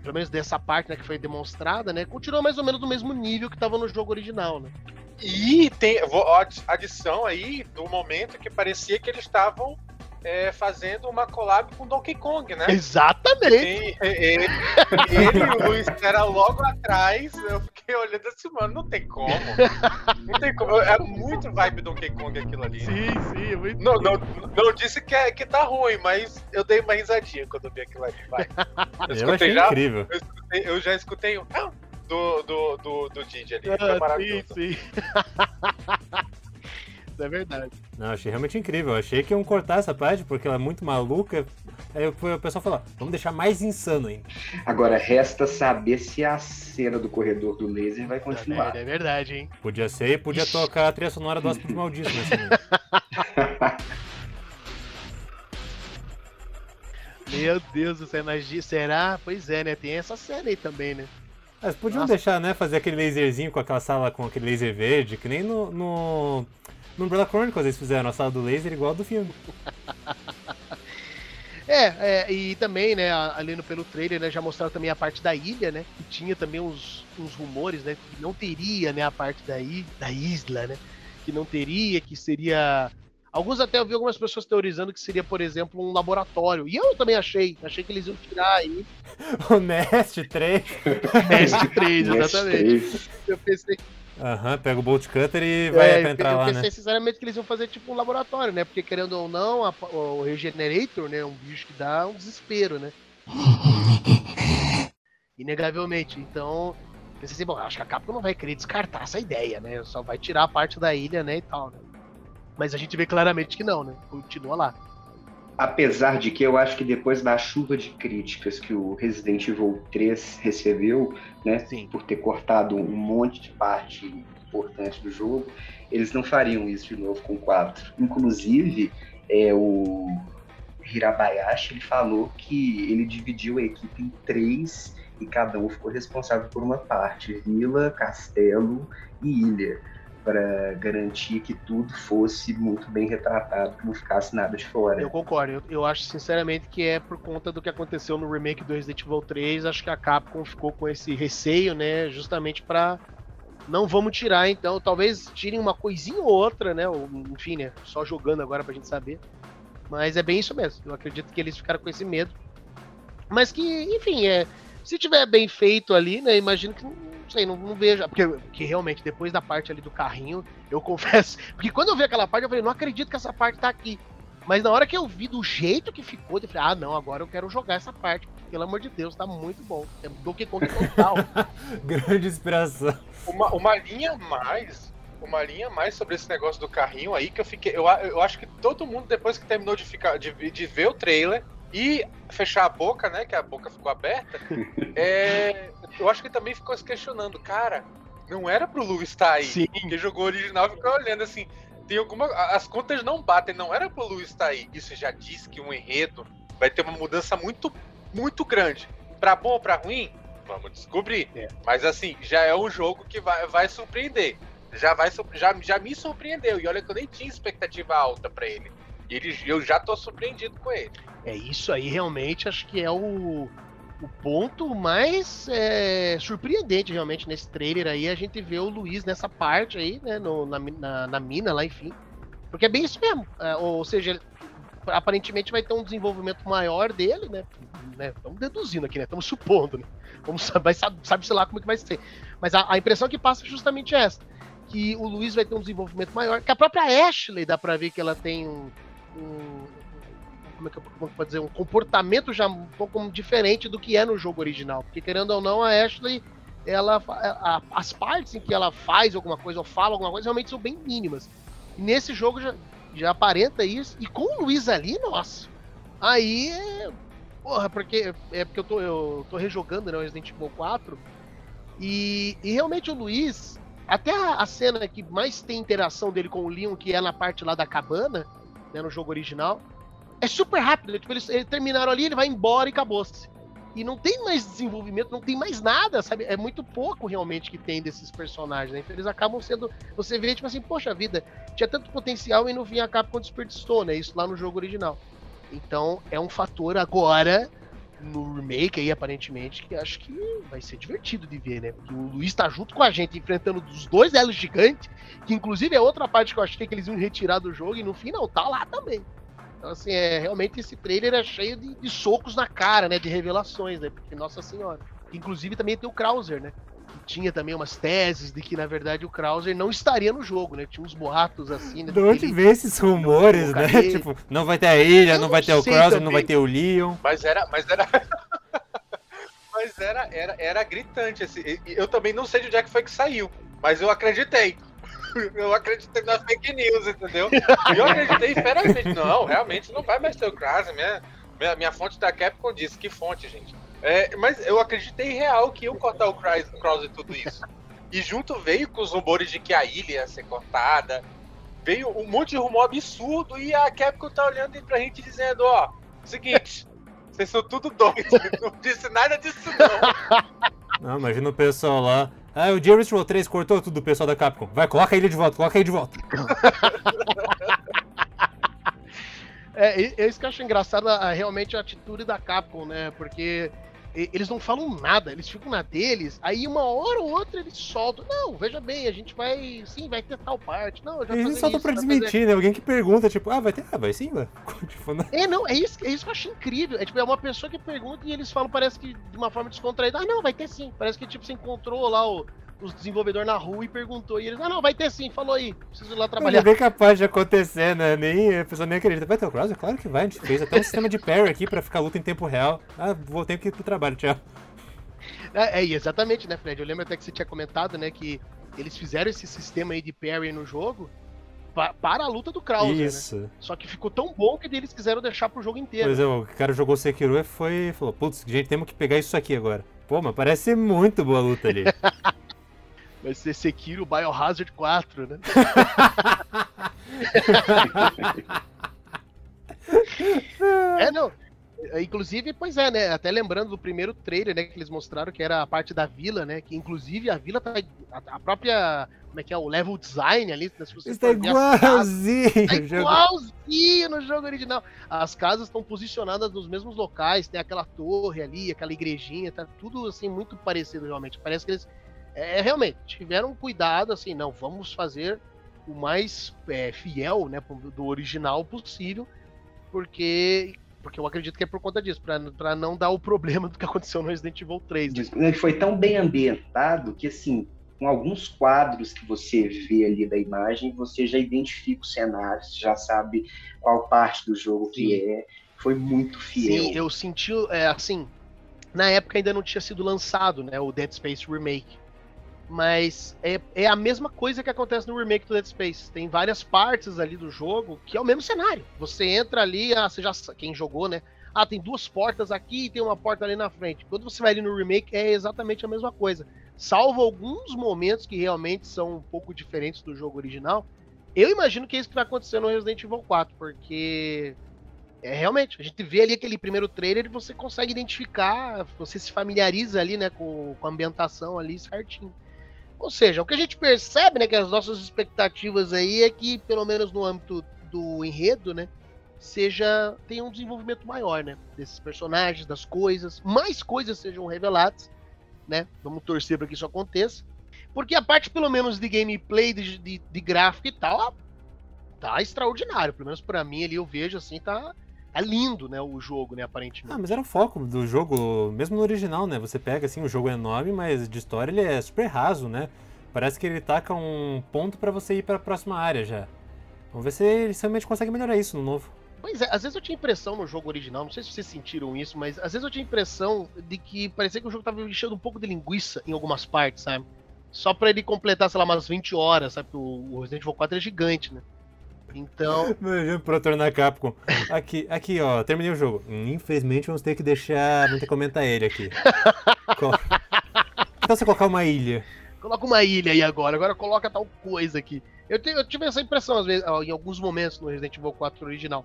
Pelo menos dessa parte né, que foi demonstrada, né? Continua mais ou menos no mesmo nível que tava no jogo original, né? E tem vou- adição aí do momento que parecia que eles estavam é, fazendo uma collab com Donkey Kong, né? Exatamente! Tem, ele, ele e o Luiz era logo atrás, eu fiquei olhando assim, mano, não tem como. Não tem como. É muito vibe Donkey Kong aquilo ali. Sim, sim, é muito Não, não, não disse que, é, que tá ruim, mas eu dei uma risadinha quando eu vi aquilo ali. Vai. Eu, Eu achei já, incrível. eu, escutei- eu já escutei um "Ah", do, do, do, do Didi ali. Foi Ah, sim, maravilhoso. sim. Isso é verdade. Não, achei realmente incrível. Eu achei que iam cortar essa parte porque ela é muito maluca. Aí o pessoal falou, vamos deixar mais insano ainda. Agora, resta saber se a cena do corredor do laser vai continuar. É, é verdade, hein? Podia ser e podia tocar a trilha sonora do Hóspede Maldito nesse momento. Meu Deus do céu, imagina. Será? Pois é, né? Tem essa cena aí também, né? Mas podiam Nossa. deixar, né, fazer aquele laserzinho com aquela sala com aquele laser verde, que nem no, no, no Umbrella Chronicles eles fizeram a sala do laser igual a do filme. É, é, e também, né, ali no, pelo trailer, né, já mostraram também a parte da ilha, né? Que tinha também uns, uns rumores, né? Que não teria, né, a parte da, i- da isla, né? Que não teria, que seria. Alguns até eu vi algumas pessoas teorizando que seria, por exemplo, um laboratório. E eu também achei. Achei que eles iam tirar aí. o Nest 3. Nest 3, exatamente. Nest Eu pensei, Aham, pega o Bolt Cutter e vai é, pra eu entrar lá, pensei né? sinceramente que eles iam fazer tipo um laboratório, né? Porque querendo ou não, a- o Regenerator, né? É um bicho que dá um desespero, né? Inegavelmente. Então, pensei assim, bom, acho que a Capcom não vai querer descartar essa ideia, né? Só vai tirar a parte da ilha, né? E tal, né? Mas a gente vê claramente que não, né? Continua lá. Apesar de que eu acho que depois da chuva de críticas que o Resident Evil 3 recebeu, né, Sim. por ter cortado um monte de parte importante do jogo, eles não fariam isso de novo com o 4. Inclusive, é, o Hirabayashi ele falou que ele dividiu a equipe em três e cada um ficou responsável por uma parte, vila, castelo e ilha, para garantir que tudo fosse muito bem retratado, que não ficasse nada de fora. Eu concordo. Eu, eu acho sinceramente que é por conta do que aconteceu no remake do Resident Evil 3. Acho que a Capcom ficou com esse receio, né? Justamente pra. Não vamos tirar, então. Talvez tirem uma coisinha ou outra, né? Ou, enfim, né? Só jogando agora pra gente saber. Mas é bem isso mesmo. Eu acredito que eles ficaram com esse medo. Mas que, enfim, é. Se tiver bem feito ali, né? Imagino que não sei, não, não vejo. Porque, porque realmente, depois da parte ali do carrinho, eu confesso. Porque quando eu vi aquela parte, eu falei, não acredito que essa parte tá aqui. Mas na hora que eu vi do jeito que ficou, eu falei, ah, não, agora eu quero jogar essa parte. Pelo amor de Deus, tá muito bom. É Donkey Kong total. Grande inspiração. Uma, uma linha a mais. Uma linha a mais sobre esse negócio do carrinho aí que eu fiquei. Eu, eu acho que todo mundo, depois que terminou de, ficar, de, de ver o trailer e fechar a boca, né? Que a boca ficou aberta, é, eu acho que também ficou se questionando, cara, não era pro Lu estar aí. Sim. Quem jogou original ficou olhando assim. Tem alguma. As contas não batem, não era pro Lu estar aí. Isso já diz que um enredo vai ter uma mudança muito, muito grande. Pra bom ou pra ruim? Vamos descobrir. É. Mas assim, já é um jogo que vai, vai surpreender. Já, vai, já, já me surpreendeu. E olha que eu nem tinha expectativa alta pra ele. Ele, eu já tô surpreendido com ele. É isso aí, realmente, acho que é o, o ponto mais é, surpreendente, realmente, nesse trailer aí. A gente vê o Luiz nessa parte aí, né? no- na, na, na mina lá, enfim. Porque é bem isso mesmo. é, ou seja, aparentemente vai ter um desenvolvimento maior dele, né? né, Estamos deduzindo aqui, né? Estamos supondo, né? Vamos saber, sabe, sabe-se lá como é que vai ser. Mas a, a impressão que passa é justamente essa. Que o Luiz vai ter um desenvolvimento maior. Que a própria Ashley dá pra ver que ela tem um. Um- como é que eu como é eu dizer? Um comportamento já um pouco diferente do que é no jogo original. Porque, querendo ou não, a Ashley. Ela, a- as partes em que ela faz alguma coisa ou fala alguma coisa realmente são bem mínimas. E nesse jogo já, já aparenta isso. E com o Luiz ali, nossa. Aí é. Porra, porque é porque eu tô, eu tô rejogando né, Resident Evil 4. E, e realmente o Luiz, até a, a cena que mais tem interação dele com o Leon, que é na parte lá da cabana, né, no jogo original, é super rápido. Tipo, eles, eles terminaram ali, ele vai embora e acabou-se. E não tem mais desenvolvimento, não tem mais nada, sabe? É muito pouco realmente que tem desses personagens, né? Então eles acabam sendo. Você vê, tipo assim, poxa vida, tinha tanto potencial e no fim a Capcom desperdiçou, né? Isso lá no jogo original. Então é um fator agora no remake aí, aparentemente, que acho que vai ser divertido de ver, né? Porque o Luiz tá junto com a gente, enfrentando os dois elos gigantes, que inclusive é outra parte que eu achei que eles iam retirar do jogo, e no fim não, tá lá também. Então, assim, é, realmente esse trailer é cheio de, de socos na cara, né? De revelações, né? Porque, nossa senhora. Inclusive também tem o Krauser, né? Tinha também umas teses de que, na verdade, o Krauser não estaria no jogo, né? Tinha uns boatos assim, né? De onde Ele- vem esses rumores, né? Tipo, não vai ter a ilha, Eu não vai não ter o Krauser, também. não vai ter o Leon. Mas era. Mas era. mas era, era, era gritante. Esse, e eu também não sei de onde é que foi que saiu. Mas eu acreditei. Eu acreditei nas fake news, entendeu? E eu acreditei ferozmente. Não, realmente não vai mais ter o Krause. Minha, minha, minha fonte da Capcom disse. Que fonte, gente? É, mas eu acreditei real que iam cortar o Krause, Krause e tudo isso. E junto veio com os rumores de que a ilha ia ser cortada. Veio um monte de rumor absurdo e a Capcom tá olhando pra gente dizendo, ó, seguinte, vocês são tudo doidos, não disse nada disso não. Não, imagina o pessoal lá. Ah, o Jerry Roll 3 cortou tudo do pessoal da Capcom. Vai, coloca ilha de volta, coloca ilha de volta. É, é isso que eu acho engraçado, realmente a atitude da Capcom, né? Porque eles não falam nada, eles ficam na deles, aí uma hora ou outra eles soltam. Não, veja bem, a gente vai. Sim, vai ter tal parte. Não, já Eles soltam pra desmentir, né? Alguém que pergunta, tipo, ah, vai ter? Ah, vai sim, vai. Tipo, não- É, não, é isso, é isso que eu acho incrível. É tipo, é uma pessoa que pergunta e eles falam, parece que de uma forma descontraída, ah, não, vai ter sim. Parece que tipo, você encontrou lá o, os desenvolvedores na rua e perguntou. E eles, ah, não, vai ter sim, falou aí, preciso ir lá Mas é trabalhar. bem capaz de acontecer, né? Nem, a pessoa nem acredita. Vai ter o Krauser? Claro que vai. A gente fez até um sistema de parry aqui pra ficar luta em tempo real. Ah, vou ter que ir pro trabalho, tchau. É, é, exatamente, né, Fred? Eu lembro até que você tinha comentado, né, que eles fizeram esse sistema aí de parry no jogo pa- para a luta do Krauser, né? Isso. Só que ficou tão bom que eles quiseram deixar pro jogo inteiro. Pois é, o cara jogou Sekiro e foi falou, putz, gente, temos que pegar isso aqui agora. Pô, mas parece muito boa a luta ali. Vai ser Sekiro Biohazard 4, né? é, não. É, Inclusive, pois é, né? Até lembrando do primeiro trailer, né? Que eles mostraram que era a parte da vila, né? Que inclusive a vila tá. A, a própria. Como é que é? O level design ali, né, se você tá casas, igualzinho. Tá igualzinho no jogo original. As casas estão posicionadas nos mesmos locais, tem aquela torre ali, aquela igrejinha, tá tudo assim muito parecido realmente. Parece que eles é, realmente tiveram cuidado assim, não, vamos fazer o mais é, fiel, né, do original possível, porque porque eu acredito que é por conta disso, pra não dar o problema do que aconteceu no Resident Evil 3. né? Ele foi tão bem ambientado que, assim, com alguns quadros que você vê ali da imagem, você já identifica o cenário, você já sabe qual parte do jogo que é. Foi muito fiel. Sim, eu senti, é, assim, na época ainda não tinha sido lançado, né, o Dead Space Remake. Mas é, é a mesma coisa que acontece no remake do Dead Space. Tem várias partes ali do jogo que é o mesmo cenário. Você entra ali, ah, você já quem jogou, né? Ah, tem duas portas aqui e tem uma porta ali na frente. Quando você vai ali no remake é exatamente a mesma coisa. Salvo alguns momentos que realmente são um pouco diferentes do jogo original. Eu imagino que é isso que vai acontecer no Resident Evil 4, porque é realmente, a gente vê ali aquele primeiro trailer e você consegue identificar, você se familiariza ali, né, com, com a ambientação ali certinho. Ou seja, o que a gente percebe, né, que as nossas expectativas aí é que, pelo menos no âmbito do enredo, né, seja tenha um desenvolvimento maior, né, desses personagens, das coisas, mais coisas sejam reveladas, né? Vamos torcer para que isso aconteça, porque a parte pelo menos de gameplay, de, de, de gráfico e tal, tá extraordinário, pelo menos para mim ali eu vejo assim, tá tá lindo, né, o jogo, né, aparentemente. Ah, mas era o foco do jogo, mesmo no original, né? Você pega assim, o jogo é enorme, mas de história ele é super raso, né? Parece que ele taca um ponto pra você ir pra próxima área já. Vamos ver se eles realmente conseguem melhorar isso no novo. Pois é, às vezes eu tinha impressão no jogo original, não sei se vocês sentiram isso, mas às vezes eu tinha impressão de que parecia que o jogo tava enchendo um pouco de linguiça em algumas partes, sabe? Só pra ele completar, sei lá, umas 20 horas, sabe? o Resident Evil 4 é gigante, né? Então, pro tornar Capcom. Aqui, aqui, ó, terminei o jogo. Infelizmente vamos ter que deixar. Vamos ter que comentar ele aqui. Então você colocar uma ilha. coloca uma ilha aí agora, agora coloca tal coisa aqui. Eu, te- eu tive essa impressão, às vezes, em alguns momentos no Resident Evil 4 original.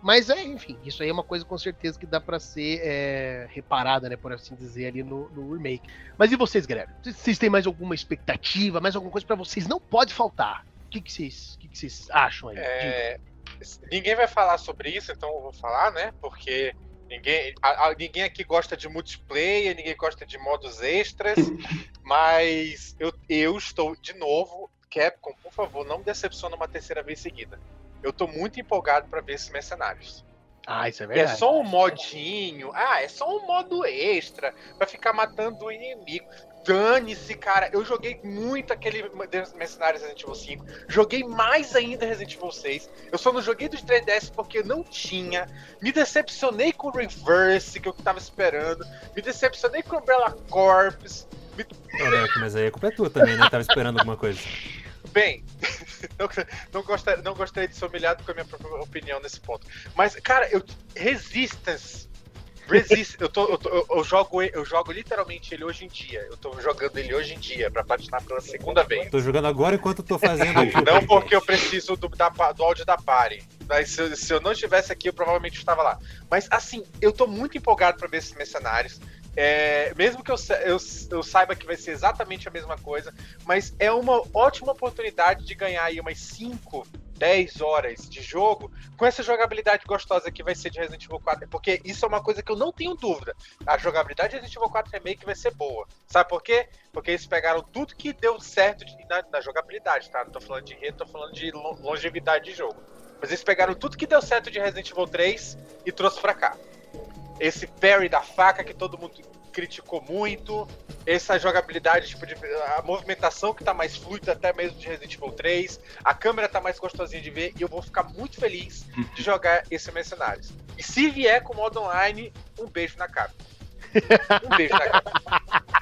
Mas é, enfim, isso aí é uma coisa com certeza que dá pra ser é, reparada, né, por assim dizer, ali no, no remake. Mas e vocês, Guilherme? Vocês- têm mais alguma expectativa, mais alguma coisa pra vocês? Não pode faltar. O que, que, vocês, que, vocês acham aí? É, ninguém vai falar sobre isso, então eu vou falar, né? Porque ninguém, a- a- ninguém aqui gosta de multiplayer, ninguém gosta de modos extras, mas eu, eu estou de novo. Capcom, por favor, não me decepciona uma terceira vez seguida. Eu tô muito empolgado pra ver esses mercenários. Ah, isso é É verdade. só um modinho. Ah, é só um modo extra pra ficar matando o inimigo. Dane-se, cara. Eu joguei muito aquele Mercenários Resident Evil 5. Joguei mais ainda Resident Evil 6. Eu só não joguei dos 3DS porque não tinha. Me decepcionei com o Reverse, que eu tava esperando. Me decepcionei com o Umbrella Corps. Me- Olha, mas aí a culpa é tua também, né? Tava esperando alguma coisa. Bem, não, não, gostaria, não gostaria de ser humilhado com a minha própria opinião nesse ponto. Mas, cara, eu. Resistance. Resist, eu, tô, eu, tô- eu- jogo, eu jogo literalmente ele hoje em dia. Eu tô jogando ele hoje em dia pra platinar pela segunda vez. Tô jogando agora enquanto tô fazendo Não porque eu preciso do, da- do áudio da Pare. Mas se, eu- se eu não estivesse aqui, eu provavelmente estava lá. Mas assim, eu tô muito empolgado pra ver esses mercenários. É, mesmo que eu, eu, eu saiba que vai ser exatamente a mesma coisa, mas é uma ótima oportunidade de ganhar aí umas 5, 10 horas de jogo com essa jogabilidade gostosa que vai ser de Resident Evil 4. Porque isso é uma coisa que eu não tenho dúvida. A jogabilidade de Resident Evil 4 Remake vai ser boa. Sabe por quê? Porque eles pegaram tudo que deu certo de- na, na jogabilidade, tá? Não tô falando de rede, tô falando de lo- longevidade de jogo. Mas eles pegaram tudo que deu certo de Resident Evil 3 e trouxe pra cá. Esse parry da faca que todo mundo criticou muito, essa jogabilidade, tipo, de, a movimentação que tá mais fluida até mesmo de Resident Evil 3, a câmera tá mais gostosinha de ver e eu vou ficar muito feliz de jogar esse Mercenários. E se vier com o modo online, um beijo na cara. Um beijo na cara.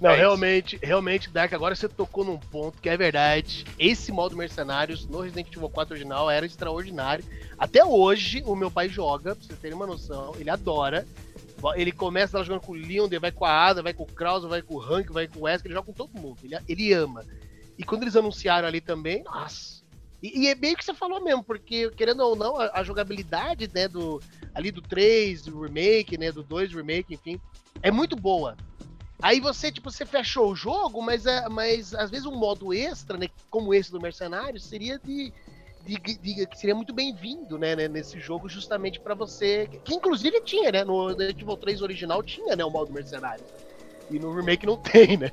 Não, É realmente, realmente, Dark, agora você tocou num ponto que é verdade. Esse modo Mercenários no Resident Evil 4 original era extraordinário. Até hoje, o meu pai joga, pra vocês terem uma noção, ele adora. Ele começa lá jogando com o Leon, vai com a Ada, vai com o Krause, vai com o Hank, vai com o Wesker, ele joga com todo mundo. Ele, ele ama. E quando eles anunciaram ali também, nossa. E, e é bem o que você falou mesmo, porque, querendo ou não, a, a jogabilidade, né, do, ali do 3, do remake, né, do 2 remake, enfim, é muito boa. Aí você, tipo, você fechou o jogo, mas, é, mas às vezes um modo extra, né, como esse do Mercenário, seria de, de, de- que seria muito bem-vindo, né, né, nesse jogo, justamente pra você, que inclusive tinha, né, no Resident Evil 3 original tinha, né, o modo Mercenário. E no remake não tem, né?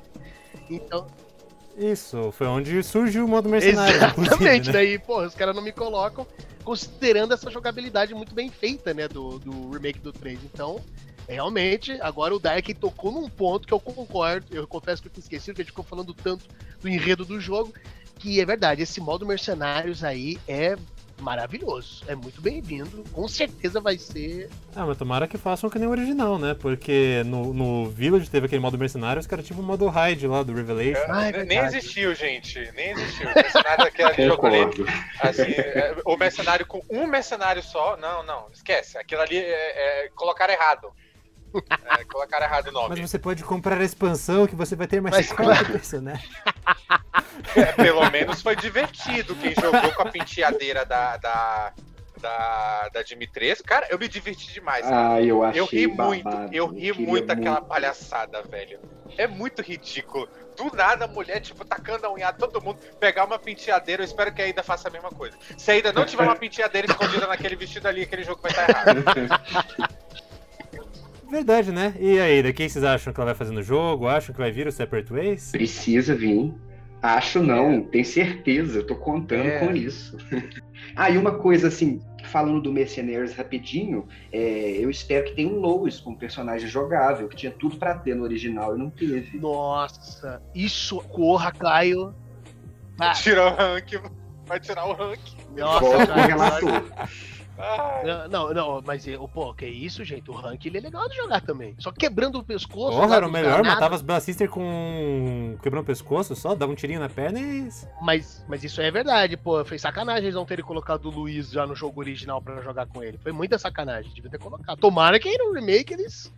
Então, Isso, foi onde surgiu o modo mercenário. exatamente, né? daí, pô, os caras não me colocam. considerando essa jogabilidade muito bem feita, né, do, do remake do 3. Então, realmente, agora o Dark tocou num ponto que eu concordo, eu confesso que eu tinha esquecido, que a gente ficou falando tanto do enredo do jogo, que é verdade, esse modo mercenários aí é maravilhoso, é muito bem-vindo, com certeza vai ser... Ah, mas tomara que façam que nem o original, né? Porque no, no Village teve aquele modo mercenários que era tipo o modo raid lá do Revelation. Ah, é nem existiu, gente. Nem existiu. O mercenário daquele jogo ali. Concordo. Assim, é, o mercenário com um mercenário só. Não, não, esquece. Aquilo ali é, é colocar errado. É, colocar errado o Mas nome. você pode comprar a expansão que você vai ter mais Mas quatro claro. personagens. É, pelo menos foi divertido quem jogou com a penteadeira da. da... Da, da Dimitrescu, cara, eu me diverti demais. Ah, eu achei Eu ri muito, babado. eu ri queria muito aquela muito. palhaçada, velho. É muito ridículo. Do nada a mulher, tipo, tacando a unhada, todo mundo pegar uma penteadeira. Eu espero que a Aida faça a mesma coisa. Se a Aida não tiver uma penteadeira escondida naquele vestido ali, aquele jogo vai estar errado. Verdade, né? E aí, que vocês acham que ela vai fazer no jogo? Acham que vai vir o Separate Ways? Precisa vir. Acho não, tenho certeza, eu tô contando É. com isso. ah, e uma coisa assim, falando do Mercenaries rapidinho, é, eu espero que tenha um Lois como personagem jogável, que tinha tudo pra ter no original e não teve. Nossa, isso, corra, Caio. Ah, Tira o rank, vai tirar o rank. nossa, Volta relator. Ai, Não, Não, não, mas eh, pô, que isso, gente? O rank ele é legal de jogar também. Só quebrando o pescoço. Porra, era o melhor, granadas, matava as Blaster com. quebrando o pescoço só, dava um tirinho na perna e. Mas, mas isso é verdade, pô. Foi sacanagem eles não terem colocado o Luiz já no jogo original pra jogar com ele. Foi muita sacanagem, devia ter colocado. Tomara que aí no remake eles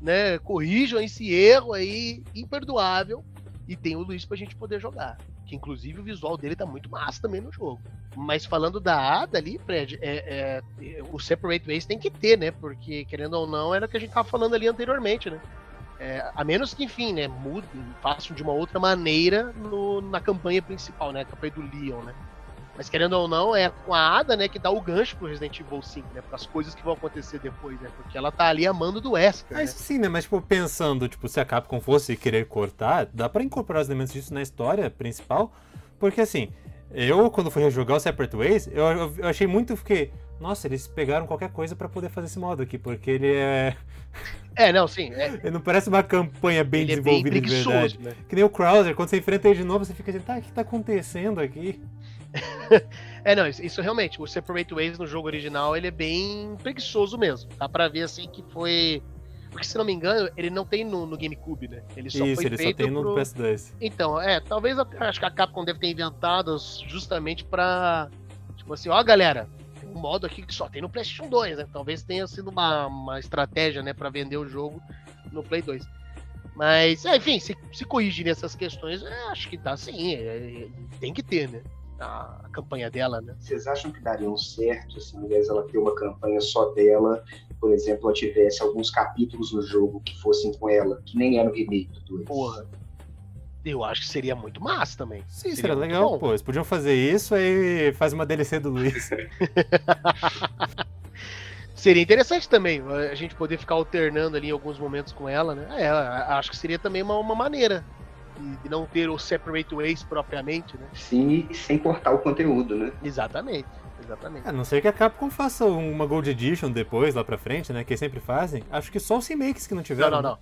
né, corrijam esse erro aí, imperdoável, e tem o Luiz pra gente poder jogar. Que inclusive o visual dele tá muito massa também no jogo. Mas falando da Ada ali, Fred, é, é, o Separate Ways tem que ter, né? Porque, querendo ou não, era o que a gente tava falando ali anteriormente, né? É, a menos que, enfim, né, mudem, façam de uma outra maneira no- na campanha principal, né? A campanha do Leon, né? Mas querendo ou não, é com a Ada, né, que dá o gancho pro Resident Evil 5, né? Para as coisas que vão acontecer depois, né? Porque ela tá ali amando do Wesker, Mas né? sim, né? Mas, tipo, pensando, tipo, se a Capcom fosse querer cortar, dá pra incorporar os elementos disso na história principal. Porque, assim, eu, quando fui rejogar o Separate Ways, eu, eu, eu achei muito, fiquei... Nossa, eles pegaram qualquer coisa pra poder fazer esse modo aqui, porque ele é... É, não, sim. É, Ele não parece uma campanha bem ele é bem desenvolvida de verdade. preguiçoso, né? Que nem o Krauser, quando você enfrenta ele de novo, você fica assim, tá, o que tá acontecendo aqui? É, não, isso, isso realmente, o Separate Ways no jogo original, ele é bem preguiçoso mesmo. Dá pra ver, assim, que foi... Porque, se não me engano, ele não tem no, no GameCube, né? Ele só Isso, foi ele só feito tem no pro... PS2. Então, é, talvez a- acho que a Capcom deve ter inventado justamente pra. Tipo assim, ó, galera, tem um modo aqui que só tem no PlayStation 2, né? Talvez tenha sido uma, uma estratégia, né, pra vender o jogo no Play 2. Mas, é, enfim, se, se corrigirem essas questões, é, acho que tá sim. é, é, tem que ter, né? A, a campanha dela, né? Vocês acham que dariam certo, assim, ao invés dela ter uma campanha só dela, por exemplo, ela tivesse alguns capítulos no jogo que fossem com ela, que nem era o remake do 2? Porra. Eu acho que seria muito massa também. Sim, Seria seria legal, bom. pô. Eles podiam fazer isso, aí faz uma DLC do Luiz. Seria interessante também a gente poder ficar alternando ali em alguns momentos com ela, né? É, acho que seria também uma, uma maneira de, de não ter o Separate Ways propriamente, né? Sim, e sem cortar o conteúdo, né? Exatamente, exatamente. A não ser que a Capcom faça uma Gold Edition depois, lá pra frente, né? Que sempre fazem. Acho que só os remakes que não Não, tiveram. não, não.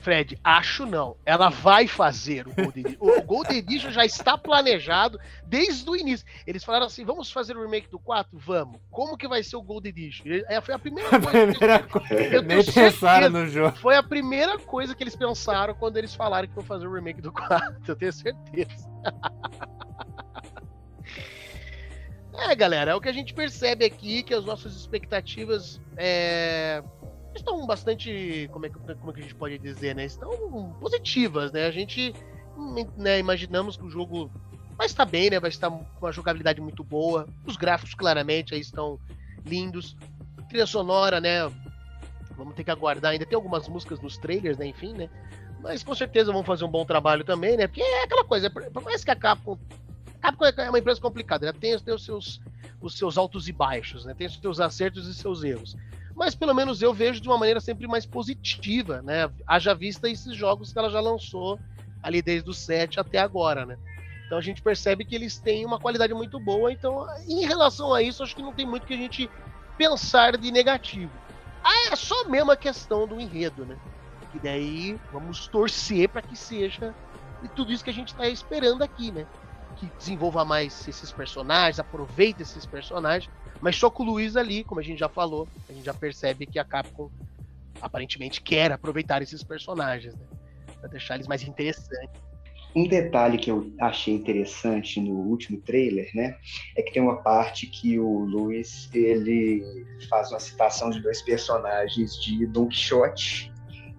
Fred, acho não. Ela vai fazer o Golden Edition. O Golden Edition já está planejado desde o início. Eles falaram assim: vamos fazer o remake do 4? Vamos. Como que vai ser o Golden Edition? É, foi a primeira A coisa. que eles- primeira coisa. Eu Nem pensaram no jogo. Foi a primeira coisa que eles pensaram quando eles falaram que vão fazer o remake do 4. Eu tenho certeza. É, galera, é o que a gente percebe aqui, que as nossas expectativas é, estão bastante, como é, que, como é que a gente pode dizer, né? Estão positivas, né? A gente né, imaginamos que o jogo vai estar bem, né? Vai estar com uma jogabilidade muito boa. Os gráficos, claramente, aí estão lindos. Trilha sonora, né? Vamos ter que aguardar. Ainda tem algumas músicas nos trailers, né? Enfim, né? Mas com certeza vão fazer um bom trabalho também, né? Porque é aquela coisa, por por mais que a Capcom. Capcom é uma empresa complicada, né? Tem, tem os, seus, os seus altos e baixos, né? Tem os seus acertos e seus erros. Mas pelo menos eu vejo de uma maneira sempre mais positiva, né? Haja vista esses jogos que ela já lançou ali desde o 7 até agora, né? Então a gente percebe que eles têm uma qualidade muito boa. Então, em relação a isso, acho que não tem muito que a gente pensar de negativo. Ah, é só mesmo a questão do enredo, né? Que daí vamos torcer para que seja e tudo isso que a gente está esperando aqui, né? Que desenvolva mais esses personagens, aproveite esses personagens. Mas só com o Luiz ali, como a gente já falou, a gente já percebe que a Capcom aparentemente quer aproveitar esses personagens, né? Pra deixar eles mais interessantes. Um detalhe que eu achei interessante no último trailer, né, é que tem uma parte que o Luiz ele faz uma citação de dois personagens de Don Quixote,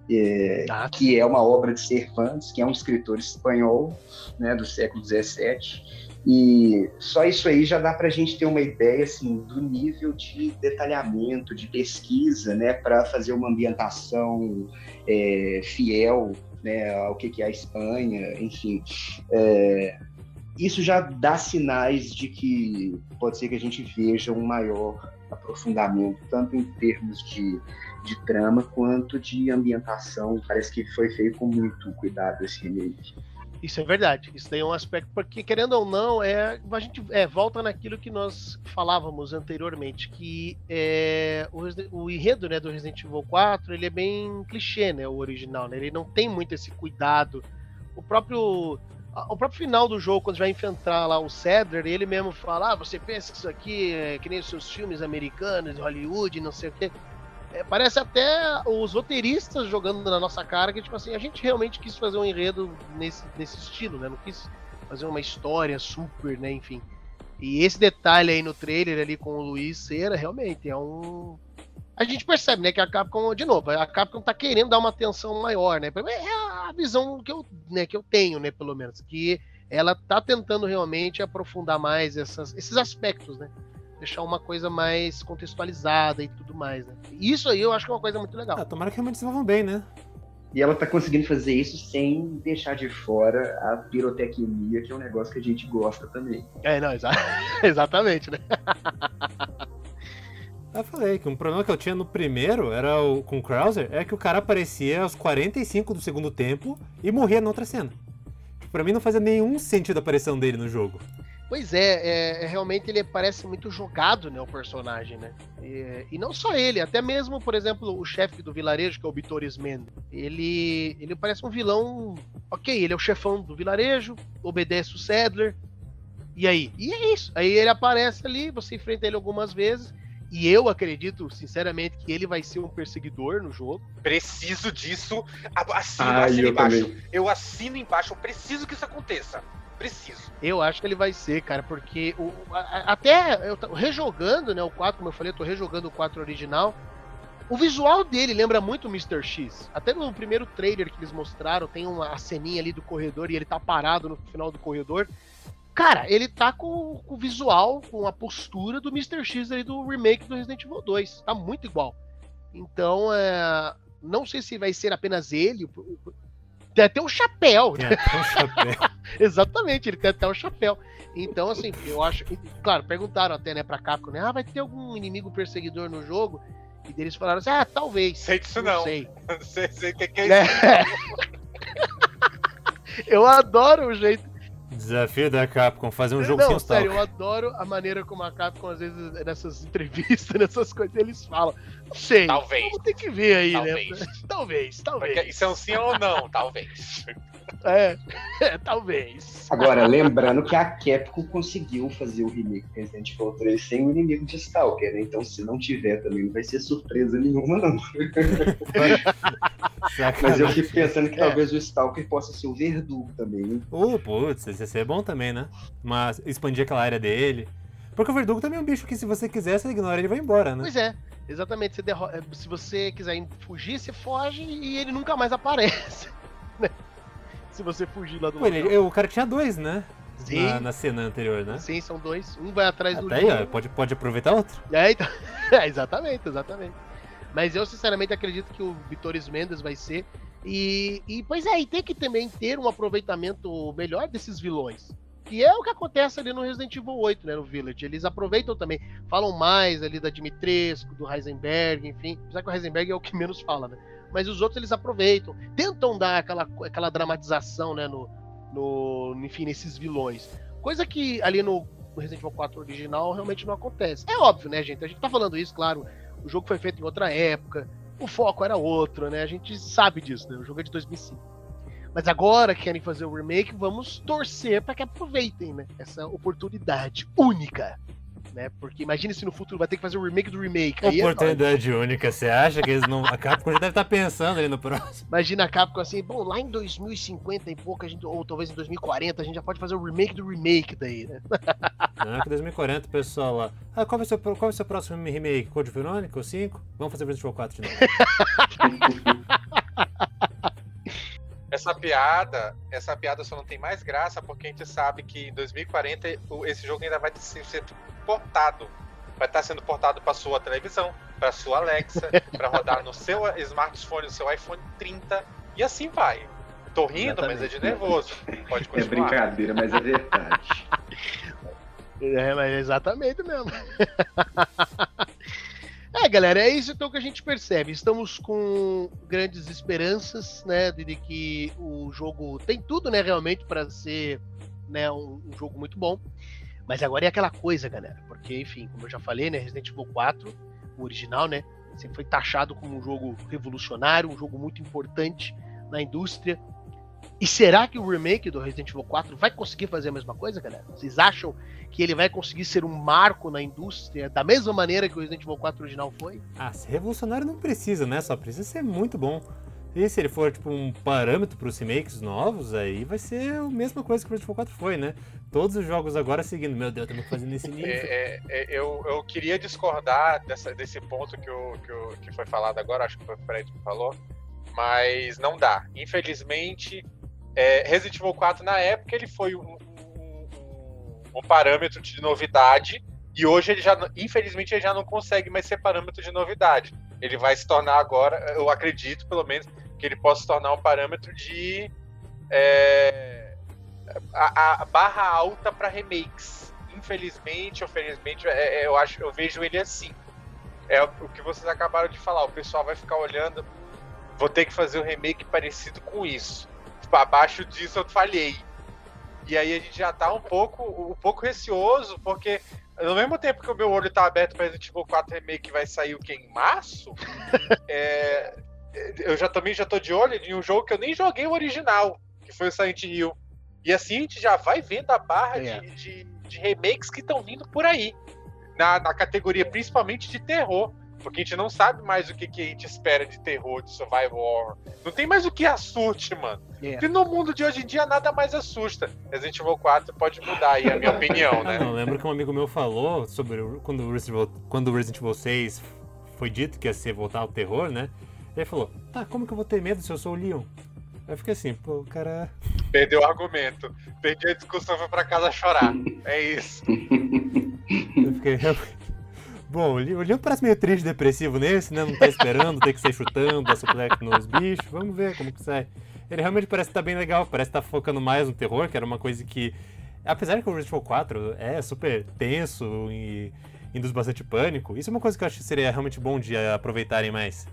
é, Ah. que é uma obra de Cervantes, que é um escritor espanhol, né, do século XVII. E só isso aí já dá para a gente ter uma ideia assim do nível de detalhamento, de pesquisa, né, para fazer uma ambientação é, fiel né, ao que, que é a Espanha, enfim. É, isso já dá sinais de que pode ser que a gente veja um maior aprofundamento, tanto em termos de, de trama quanto de ambientação. Parece que foi feito com muito cuidado esse remake. Isso é verdade. Isso daí é um aspecto, porque querendo ou não, é, a gente é, volta naquilo que nós falávamos anteriormente, que é, o, o enredo né, do Resident Evil 4 ele é bem clichê, né? O original, né? Ele não tem muito esse cuidado. O próprio. O próprio final do jogo, quando vai enfrentar lá o Cedric, ele mesmo fala: ah, você pensa que isso aqui é que nem os seus filmes americanos, Hollywood, não sei o quê. É, parece até os roteiristas jogando na nossa cara que, tipo assim, a gente realmente quis fazer um enredo nesse, nesse estilo, né? Não quis fazer uma história super, né? Enfim. E esse detalhe aí no trailer ali com o Luiz Cera, realmente, é um. A gente percebe, né, que a Capcom, de novo, a Capcom tá querendo dar uma atenção maior, né? É a visão que eu, né, que eu tenho, né, pelo menos. Que ela tá tentando realmente aprofundar mais essas, esses aspectos, né? Deixar uma coisa mais contextualizada e tudo mais, né? Isso aí eu acho que é uma coisa muito legal. Ah, tomara que realmente desenvolvam bem, né? E ela tá conseguindo fazer isso sem deixar de fora a pirotecnia, que é um negócio que a gente gosta também. É, não, exa- exatamente, né? Eu falei que um problema que eu tinha no primeiro era o, com o Krauser é que o cara aparecia aos 45 do segundo tempo e morria na outra cena. Pra mim não fazia nenhum sentido a aparição dele no jogo. Pois é, é, é, realmente ele parece muito jogado, né, o personagem, né? E, e não só ele, até mesmo, por exemplo, o chefe do vilarejo, que é o Bitores Mendes. Ele, ele parece um vilão. Ok, ele é o chefão do vilarejo, obedece o Sadler. E aí? E é isso. Aí ele aparece ali, você enfrenta ele algumas vezes. E eu acredito, sinceramente, que ele vai ser um perseguidor no jogo. Preciso disso. A- Assino, Ah, assino eu embaixo. também. Eu assino embaixo. Eu preciso que isso aconteça. Preciso. Eu acho que ele vai ser, cara, porque o, a- até eu rejogando, né, o 4, como eu falei, eu tô rejogando o 4 original. O visual dele lembra muito o Mr. X. Até no primeiro trailer que eles mostraram, tem uma ceninha ali do corredor e ele tá parado no final do corredor. Cara, ele tá com, com o visual, com a postura do Mr. X ali do remake do Resident Evil 2. Tá muito igual. Então, é, não sei se vai ser apenas ele. Tem até um chapéu, Tem até um chapéu. Exatamente, ele tem até o chapéu. Então, assim, eu acho. Claro, perguntaram até, né, pra Capcom, né? Ah, vai ter algum inimigo perseguidor no jogo? E deles falaram assim: ah, talvez. Sei disso não. sei. Sei, sei o que, que é isso. Né? eu adoro o jeito. Desafio da Capcom, fazer um jogo não, sem sério, eu adoro a maneira como a Capcom, às vezes, nessas entrevistas, nessas coisas, eles falam. Não sei. Talvez. Vamos ter que ver aí, Talvez. né? Talvez, talvez. Porque Isso é um sim ou não? Talvez. É, é, talvez. Agora, lembrando que a Capcom conseguiu fazer o remake do Resident Evil 3 sem o inimigo de Stalker, né? Então, se não tiver também, não vai ser surpresa nenhuma, não. Mas eu fico pensando que É. talvez o Stalker possa ser o Verdugo também, hein? Uh, putz, esse ia ser bom também, né? Mas expandir aquela área dele. Porque o Verdugo também é um bicho que se você quiser, você ignora ele vai embora, né? Pois é, exatamente. Você derro- é, Se você quiser fugir, você foge e ele nunca mais aparece. né? Se você fugir lá do Pô, ele- local. o cara tinha dois, né? Sim. Na, na cena anterior, né? Sim, são dois. Um vai atrás do Até aí, ó, Leon. pode, pode aproveitar outro. É, então... é, exatamente, exatamente. Mas eu sinceramente acredito que o Vitores Mendes vai ser. E, e pois é, e tem que também ter um aproveitamento melhor desses vilões. Que é o que acontece ali no Resident Evil 8, né, no Village. Eles aproveitam também, falam mais ali da Dimitrescu, do Heisenberg, enfim. Apesar que o Heisenberg é o que menos fala, né? Mas os outros eles aproveitam, tentam dar aquela, aquela dramatização, né, no, no, enfim, nesses vilões. Coisa que ali no Resident Evil 4 original realmente não acontece. É óbvio, né, gente? A gente tá falando isso, claro. O jogo foi feito em outra época, o foco era outro, né? A gente sabe disso, né? O jogo é de 2005. Mas agora que querem fazer o remake, vamos torcer para que aproveitem, né? Essa oportunidade única né? Porque imagine se no futuro vai ter que fazer o remake do remake. Aí é Oportunidade é única, você acha que eles não. A Capcom já deve estar tá pensando ali no próximo. Imagina a Capcom assim, bom, lá em 2050 e pouco, a gente, ou talvez em 2040, a gente já pode fazer o remake do remake daí, né? Não, que 2040 o pessoal lá. Ah, qual vai ser, qual vai ser o próximo remake? Code Verônica ou 5? Vamos fazer Resident Evil 4 de novo. essa piada, essa piada só não tem mais graça porque a gente sabe que em 2040 esse jogo ainda vai ser portado. Vai estar sendo portado para sua televisão, para sua Alexa, para rodar no seu smartphone, no seu iPhone 30 e assim vai. Tô rindo, Exatamente. mas é de nervoso. Pode é continuar. É brincadeira, mas é verdade. é, mas é exatamente mesmo. É, galera, é isso então que a gente percebe. Estamos com grandes esperanças, né, de que o jogo tem tudo, né, realmente para ser, né, um, um, jogo muito bom. Mas agora é aquela coisa, galera, porque enfim, como eu já falei, né, Resident Evil 4, o original, né, sempre foi taxado como um jogo revolucionário, um jogo muito importante na indústria. E será que o remake do Resident Evil 4 vai conseguir fazer a mesma coisa, galera? Vocês acham que ele vai conseguir ser um marco na indústria da mesma maneira que o Resident Evil 4 original foi? Ah, ser revolucionário não precisa, né? Só precisa ser muito bom. E se ele for tipo um parâmetro para os remakes novos, aí vai ser a mesma coisa que o Resident Evil 4 foi, né? Todos os jogos agora seguindo. Meu Deus, estamos fazendo esse nível. É, é, é, eu, eu queria discordar dessa, desse ponto que, o, que, o, que foi falado agora, acho que foi o Fred que falou, mas não dá. Infelizmente, é, Resident Evil 4, na época, ele foi um, um, um, parâmetro de novidade. E hoje ele já, infelizmente, ele já não consegue mais ser parâmetro de novidade. Ele vai se tornar agora, eu acredito, pelo menos, que ele possa se tornar um parâmetro de é, a, a, barra alta para remakes. Infelizmente, ou é, é, eu acho, eu vejo ele assim. É o que vocês acabaram de falar. O pessoal vai ficar olhando. Vou ter que fazer um remake parecido com isso tipo, abaixo disso eu falhei. E aí a gente já tá um pouco, um pouco receoso, porque no mesmo tempo que o meu olho tá aberto para Resident Evil 4 Remake que vai sair o que em março, é, eu já também já tô de olho em um jogo que eu nem joguei o original, que foi o Silent Hill. E assim a gente já vai vendo a barra é. de, de, de, remakes que estão vindo por aí. Na, na categoria principalmente de terror. Porque a gente não sabe mais o que, que a gente espera de terror, de survival horror. Não tem mais o que assuste, mano. Yeah. É. E no mundo de hoje em dia nada mais assusta. Resident Evil 4 pode mudar aí a minha opinião, né? Não, lembro que um amigo meu falou sobre quando o Resident Evil, quando o Resident Evil 6 foi dito que ia ser voltar ao terror, né? Ele falou, tá, como que eu vou ter medo se eu sou o Leon? Aí fiquei assim, pô, o cara. Perdeu o argumento. Perdi a discussão, foi pra casa chorar. É isso. Eu fiquei Bom, o Leon parece meio triste, depressivo nesse, né? Não tá esperando, tem que sair chutando, dar suplex nos bichos. Vamos ver como que sai. Ele realmente parece estar tá bem legal, parece estar tá focando mais no terror, que era uma coisa que. Apesar que o Resident Evil 4 é super tenso e induz bastante pânico, isso é uma coisa que eu acho que seria realmente bom de aproveitarem mais.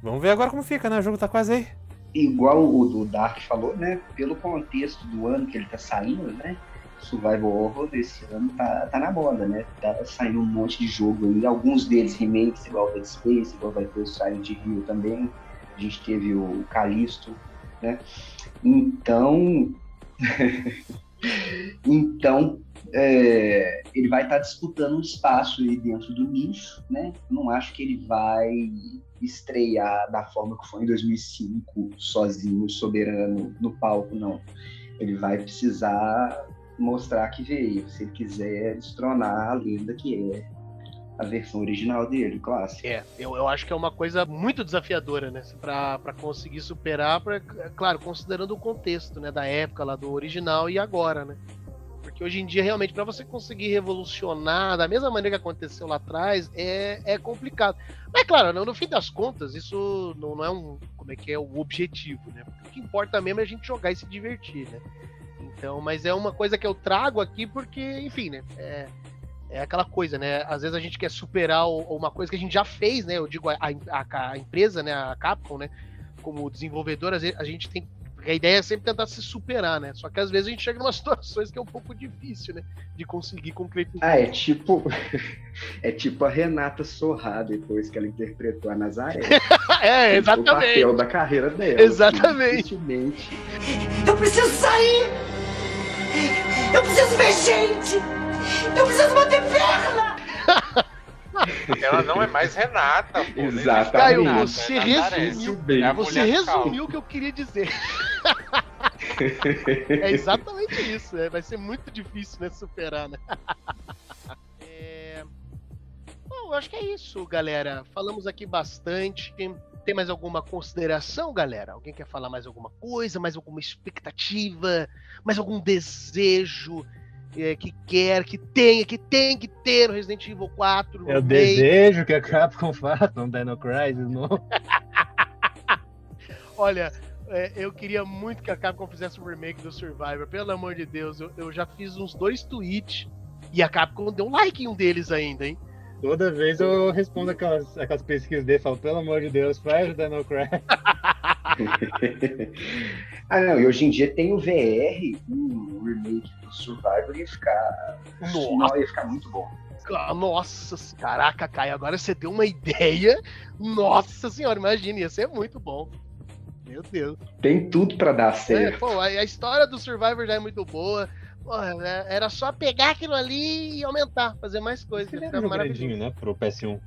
Vamos ver agora como fica, né? O jogo tá quase aí. Igual o do Dark falou, né? Pelo contexto do ano que ele tá saindo, né? survival horror desse ano tá, tá na moda, né? Tá saindo um monte de jogo aí, alguns deles remakes, igual Dead Space, igual vai ter o Silent Hill também. A gente teve o Callisto, né? Então. então, é, ele vai estar tá disputando um espaço aí dentro do nicho, né? Não acho que ele vai estrear da forma que foi em 2005, sozinho, soberano, no palco, não. Ele vai precisar mostrar que veio, se ele quiser destronar a lenda que é a versão original dele, clássico. É, eu, eu acho que é uma coisa muito desafiadora, né? Pra conseguir superar, pra, claro, considerando o contexto, né? Da época lá do original e agora, né? Porque hoje em dia, realmente, para você conseguir revolucionar da mesma maneira que aconteceu lá atrás, é, é complicado. Mas, claro, no, no fim das contas, isso não, não é um. Como é que é o objetivo, né? o que importa mesmo é a gente jogar e se divertir, né? Então, mas é uma coisa que eu trago aqui porque, enfim, né? É, é aquela coisa, né? Às vezes a gente quer superar uma coisa que a gente já fez, né? Eu digo a, a, a empresa, né? A Capcom, né? Como desenvolvedor, a gente tem Porque a ideia é sempre tentar se superar, né? Só que às vezes a gente chega em umas situações que é um pouco difícil, né? De conseguir concretizar. Ah, é tipo. É tipo a Renata Sorrá, depois que ela interpretou a Nazaré. é, O papel exatamente. da carreira dela. Exatamente. assim, dificilmente. Eu preciso sair! Eu preciso ver gente! Eu preciso bater perna! Ela não é mais Renata, pô. Exatamente. Caio, Renata, você resumiu. É Você resumiu o que eu queria dizer. É exatamente isso. é, Vai ser muito difícil, né? Superar, né? É... Bom, eu acho que é isso, galera. Falamos aqui bastante. Tem mais alguma consideração, galera? Alguém quer falar mais alguma coisa? Mais alguma expectativa? Mais algum desejo é, que quer, que tenha, que tem que ter no Resident Evil 4? Eu remake? desejo que a Capcom faça um Dino Crisis novo. Olha, é, eu queria muito que a Capcom fizesse um remake do Survivor. Pelo amor de Deus, eu, eu já fiz uns dois tweets e a Capcom deu um like em um deles ainda, hein? Toda vez eu respondo aquelas, aquelas pesquisas dele e falo, pelo amor de Deus, faz o Dino Crisis. ah, não, e hoje em dia tem o VR, o remake do Survivor ia ficar. Nossa. Não, ia ficar muito bom. Nossa, caraca, Caio, agora você deu uma ideia. Nossa senhora, imagina, ia ser muito bom. Meu Deus. Tem tudo pra dar É, certo. pô, a, a história do Survivor já é muito boa. Porra, é- era só pegar aquilo ali e aumentar, fazer mais coisas. Ele ia era um grandinho, né, pro PS1.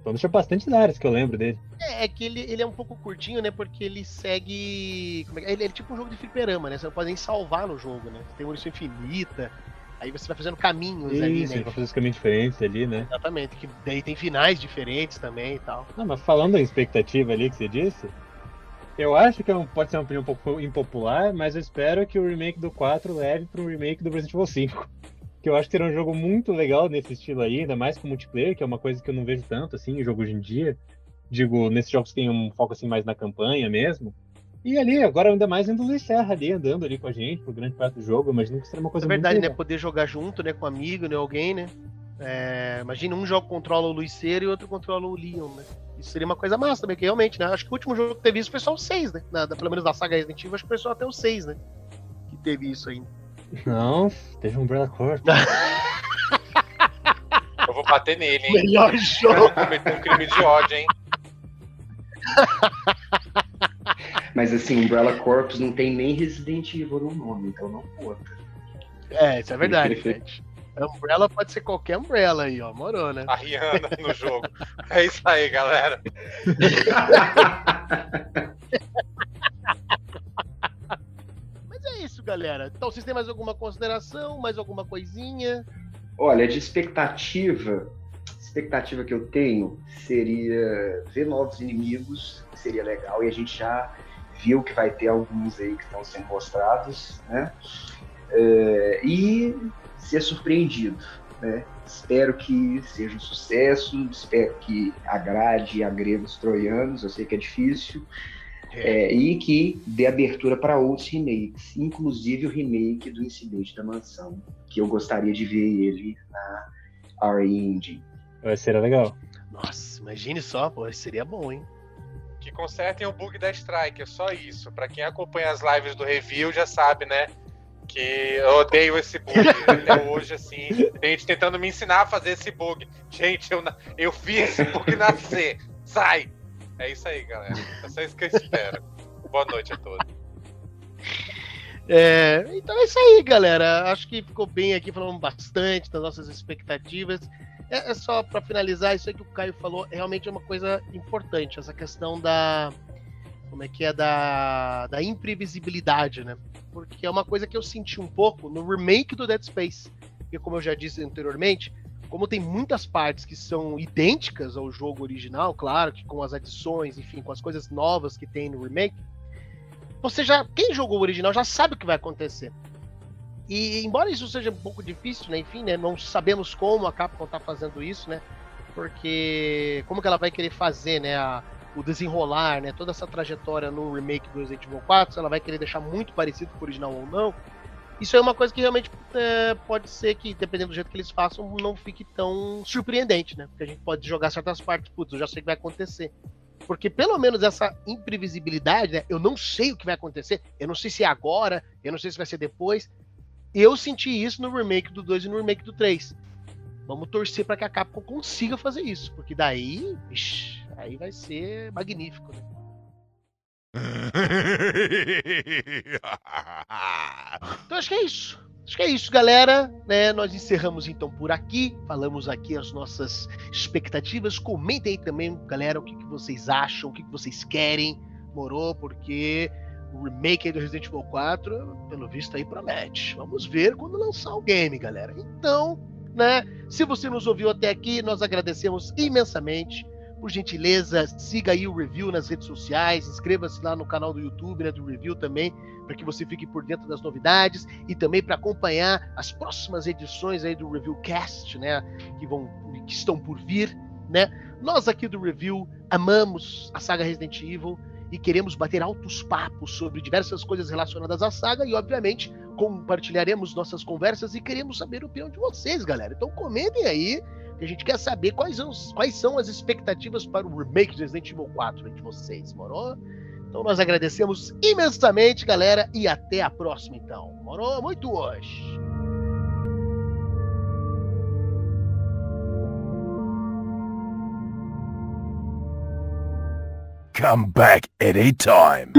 Então deixa bastante áreas que eu lembro dele. É, é que ele, ele é um pouco curtinho, né? Porque ele segue. como é que- ele é tipo um jogo de fliperama, né? Você não pode nem salvar no jogo, né? Tem munição infinita. Aí você vai fazendo caminhos ali, Isso, né? ele vai fazer os caminhos diferentes ali, né? Exatamente. Que daí tem finais diferentes também e tal. Não, mas falando da expectativa ali que você disse, eu acho que é um- pode ser uma opinião um pouco impopular, mas eu espero que o remake do 4 leve para um remake do Resident Evil 5. Que eu acho que será um jogo muito legal nesse estilo aí, ainda mais com multiplayer, que é uma coisa que eu não vejo tanto assim em jogo hoje em dia. Digo, nesses jogos tem um foco assim mais na campanha mesmo. E ali, agora ainda mais indo Luiz Serra ali, andando ali com a gente por grande parte do jogo, imagino que será uma É coisa verdade, muito né? legal. Poder jogar junto, né? Com amigo, né? Alguém, né? É, imagina um jogo controla o Luiceiro e outro controla o Leon, né? Isso seria uma coisa massa também, que realmente, né? Acho que o último jogo que teve isso foi só o 6, né? Da- pelo menos da saga Resident Evil, acho que foi só até o 6, né? Que teve isso ainda. Não, teve um Umbrella Corp. Eu vou bater nele, hein? Melhor Eu jogo! vou cometer um crime de ódio, hein? Mas assim, Umbrella Corps não tem nem Resident Evil no nome, então não conta. É, isso é verdade, gente. Umbrella pode ser qualquer Umbrella aí, ó. Morou, né? A Rihanna no jogo. É isso aí, galera. Mas é isso, galera. Então, vocês têm mais alguma consideração? Mais alguma coisinha? Olha, de expectativa, expectativa que eu tenho seria ver novos inimigos, que seria legal, e a gente já viu que vai ter alguns aí que estão sendo mostrados, né? É, e ser surpreendido, né? Espero que seja um sucesso, espero que agrade e agrega os troianos, eu sei que é difícil, é, e que dê abertura para outros remakes, inclusive o remake do Incidente da Mansão, que eu gostaria de ver ele na RE Engine. Vai ser legal. Nossa, imagine só, pô, seria bom, hein? Que consertem o bug da Strike, é só isso. Pra quem acompanha as lives do review já sabe, né? Que eu odeio esse bug. Até hoje, assim, gente tentando me ensinar a fazer esse bug. Gente, eu, eu vi esse bug nascer. Sai! É isso aí, galera. É só isso que eu espero. Boa noite a todos. É, então é isso aí, galera. Acho que ficou bem aqui, falamos bastante das nossas expectativas. É, é só para finalizar, isso aí que o Caio falou realmente é uma coisa importante, essa questão da. Como é que é? Da, da imprevisibilidade, né? Porque é uma coisa que eu senti um pouco no remake do Dead Space. Porque, como eu já disse anteriormente, como tem muitas partes que são idênticas ao jogo original, claro, que com as adições, enfim, com as coisas novas que tem no remake, você já. Quem jogou o original já sabe o que vai acontecer. E embora isso seja um pouco difícil, né? Enfim, né? Não sabemos como a Capcom tá fazendo isso, né? Porque como que ela vai querer fazer, né? A, o desenrolar, né? Toda essa trajetória no remake do Resident Evil 4, se ela vai querer deixar muito parecido com o original ou não. Isso é uma coisa que realmente é, pode ser que, dependendo do jeito que eles façam, não fique tão surpreendente, né? Porque a gente pode jogar certas partes, putz, eu já sei o que vai acontecer. Porque pelo menos essa imprevisibilidade, né? Eu não sei o que vai acontecer. Eu não sei se é agora, eu não sei se vai ser depois. Eu senti isso no remake do 2 e no remake do 3. Vamos torcer para que a Capcom consiga fazer isso, porque daí, aí vai ser magnífico, né? Então acho que é isso. Acho que é isso, galera. Né, nós encerramos então por aqui. Falamos aqui as nossas expectativas. Comentem aí também, galera, o que, que vocês acham, o que, que vocês querem. Morou, porque o remake do Resident Evil 4, pelo visto aí, promete. Vamos ver quando lançar o game, galera. Então, né? Se você nos ouviu até aqui, nós agradecemos imensamente. Por gentileza, siga aí o review nas redes sociais, inscreva-se lá no canal do YouTube, né, do review também, para que você fique por dentro das novidades e também para acompanhar as próximas edições aí do Reviewcast, né, que vão que estão por vir, né? Nós aqui do Review amamos a saga Resident Evil e queremos bater altos papos sobre diversas coisas relacionadas à saga e, obviamente, compartilharemos nossas conversas e queremos saber a opinião de vocês, galera. Então comentem aí, que a gente quer saber quais são, quais são as expectativas para o remake de Resident Evil 4 de vocês, morou? Então nós agradecemos imensamente, galera, e até a próxima, então. Morou muito hoje. Come back anytime.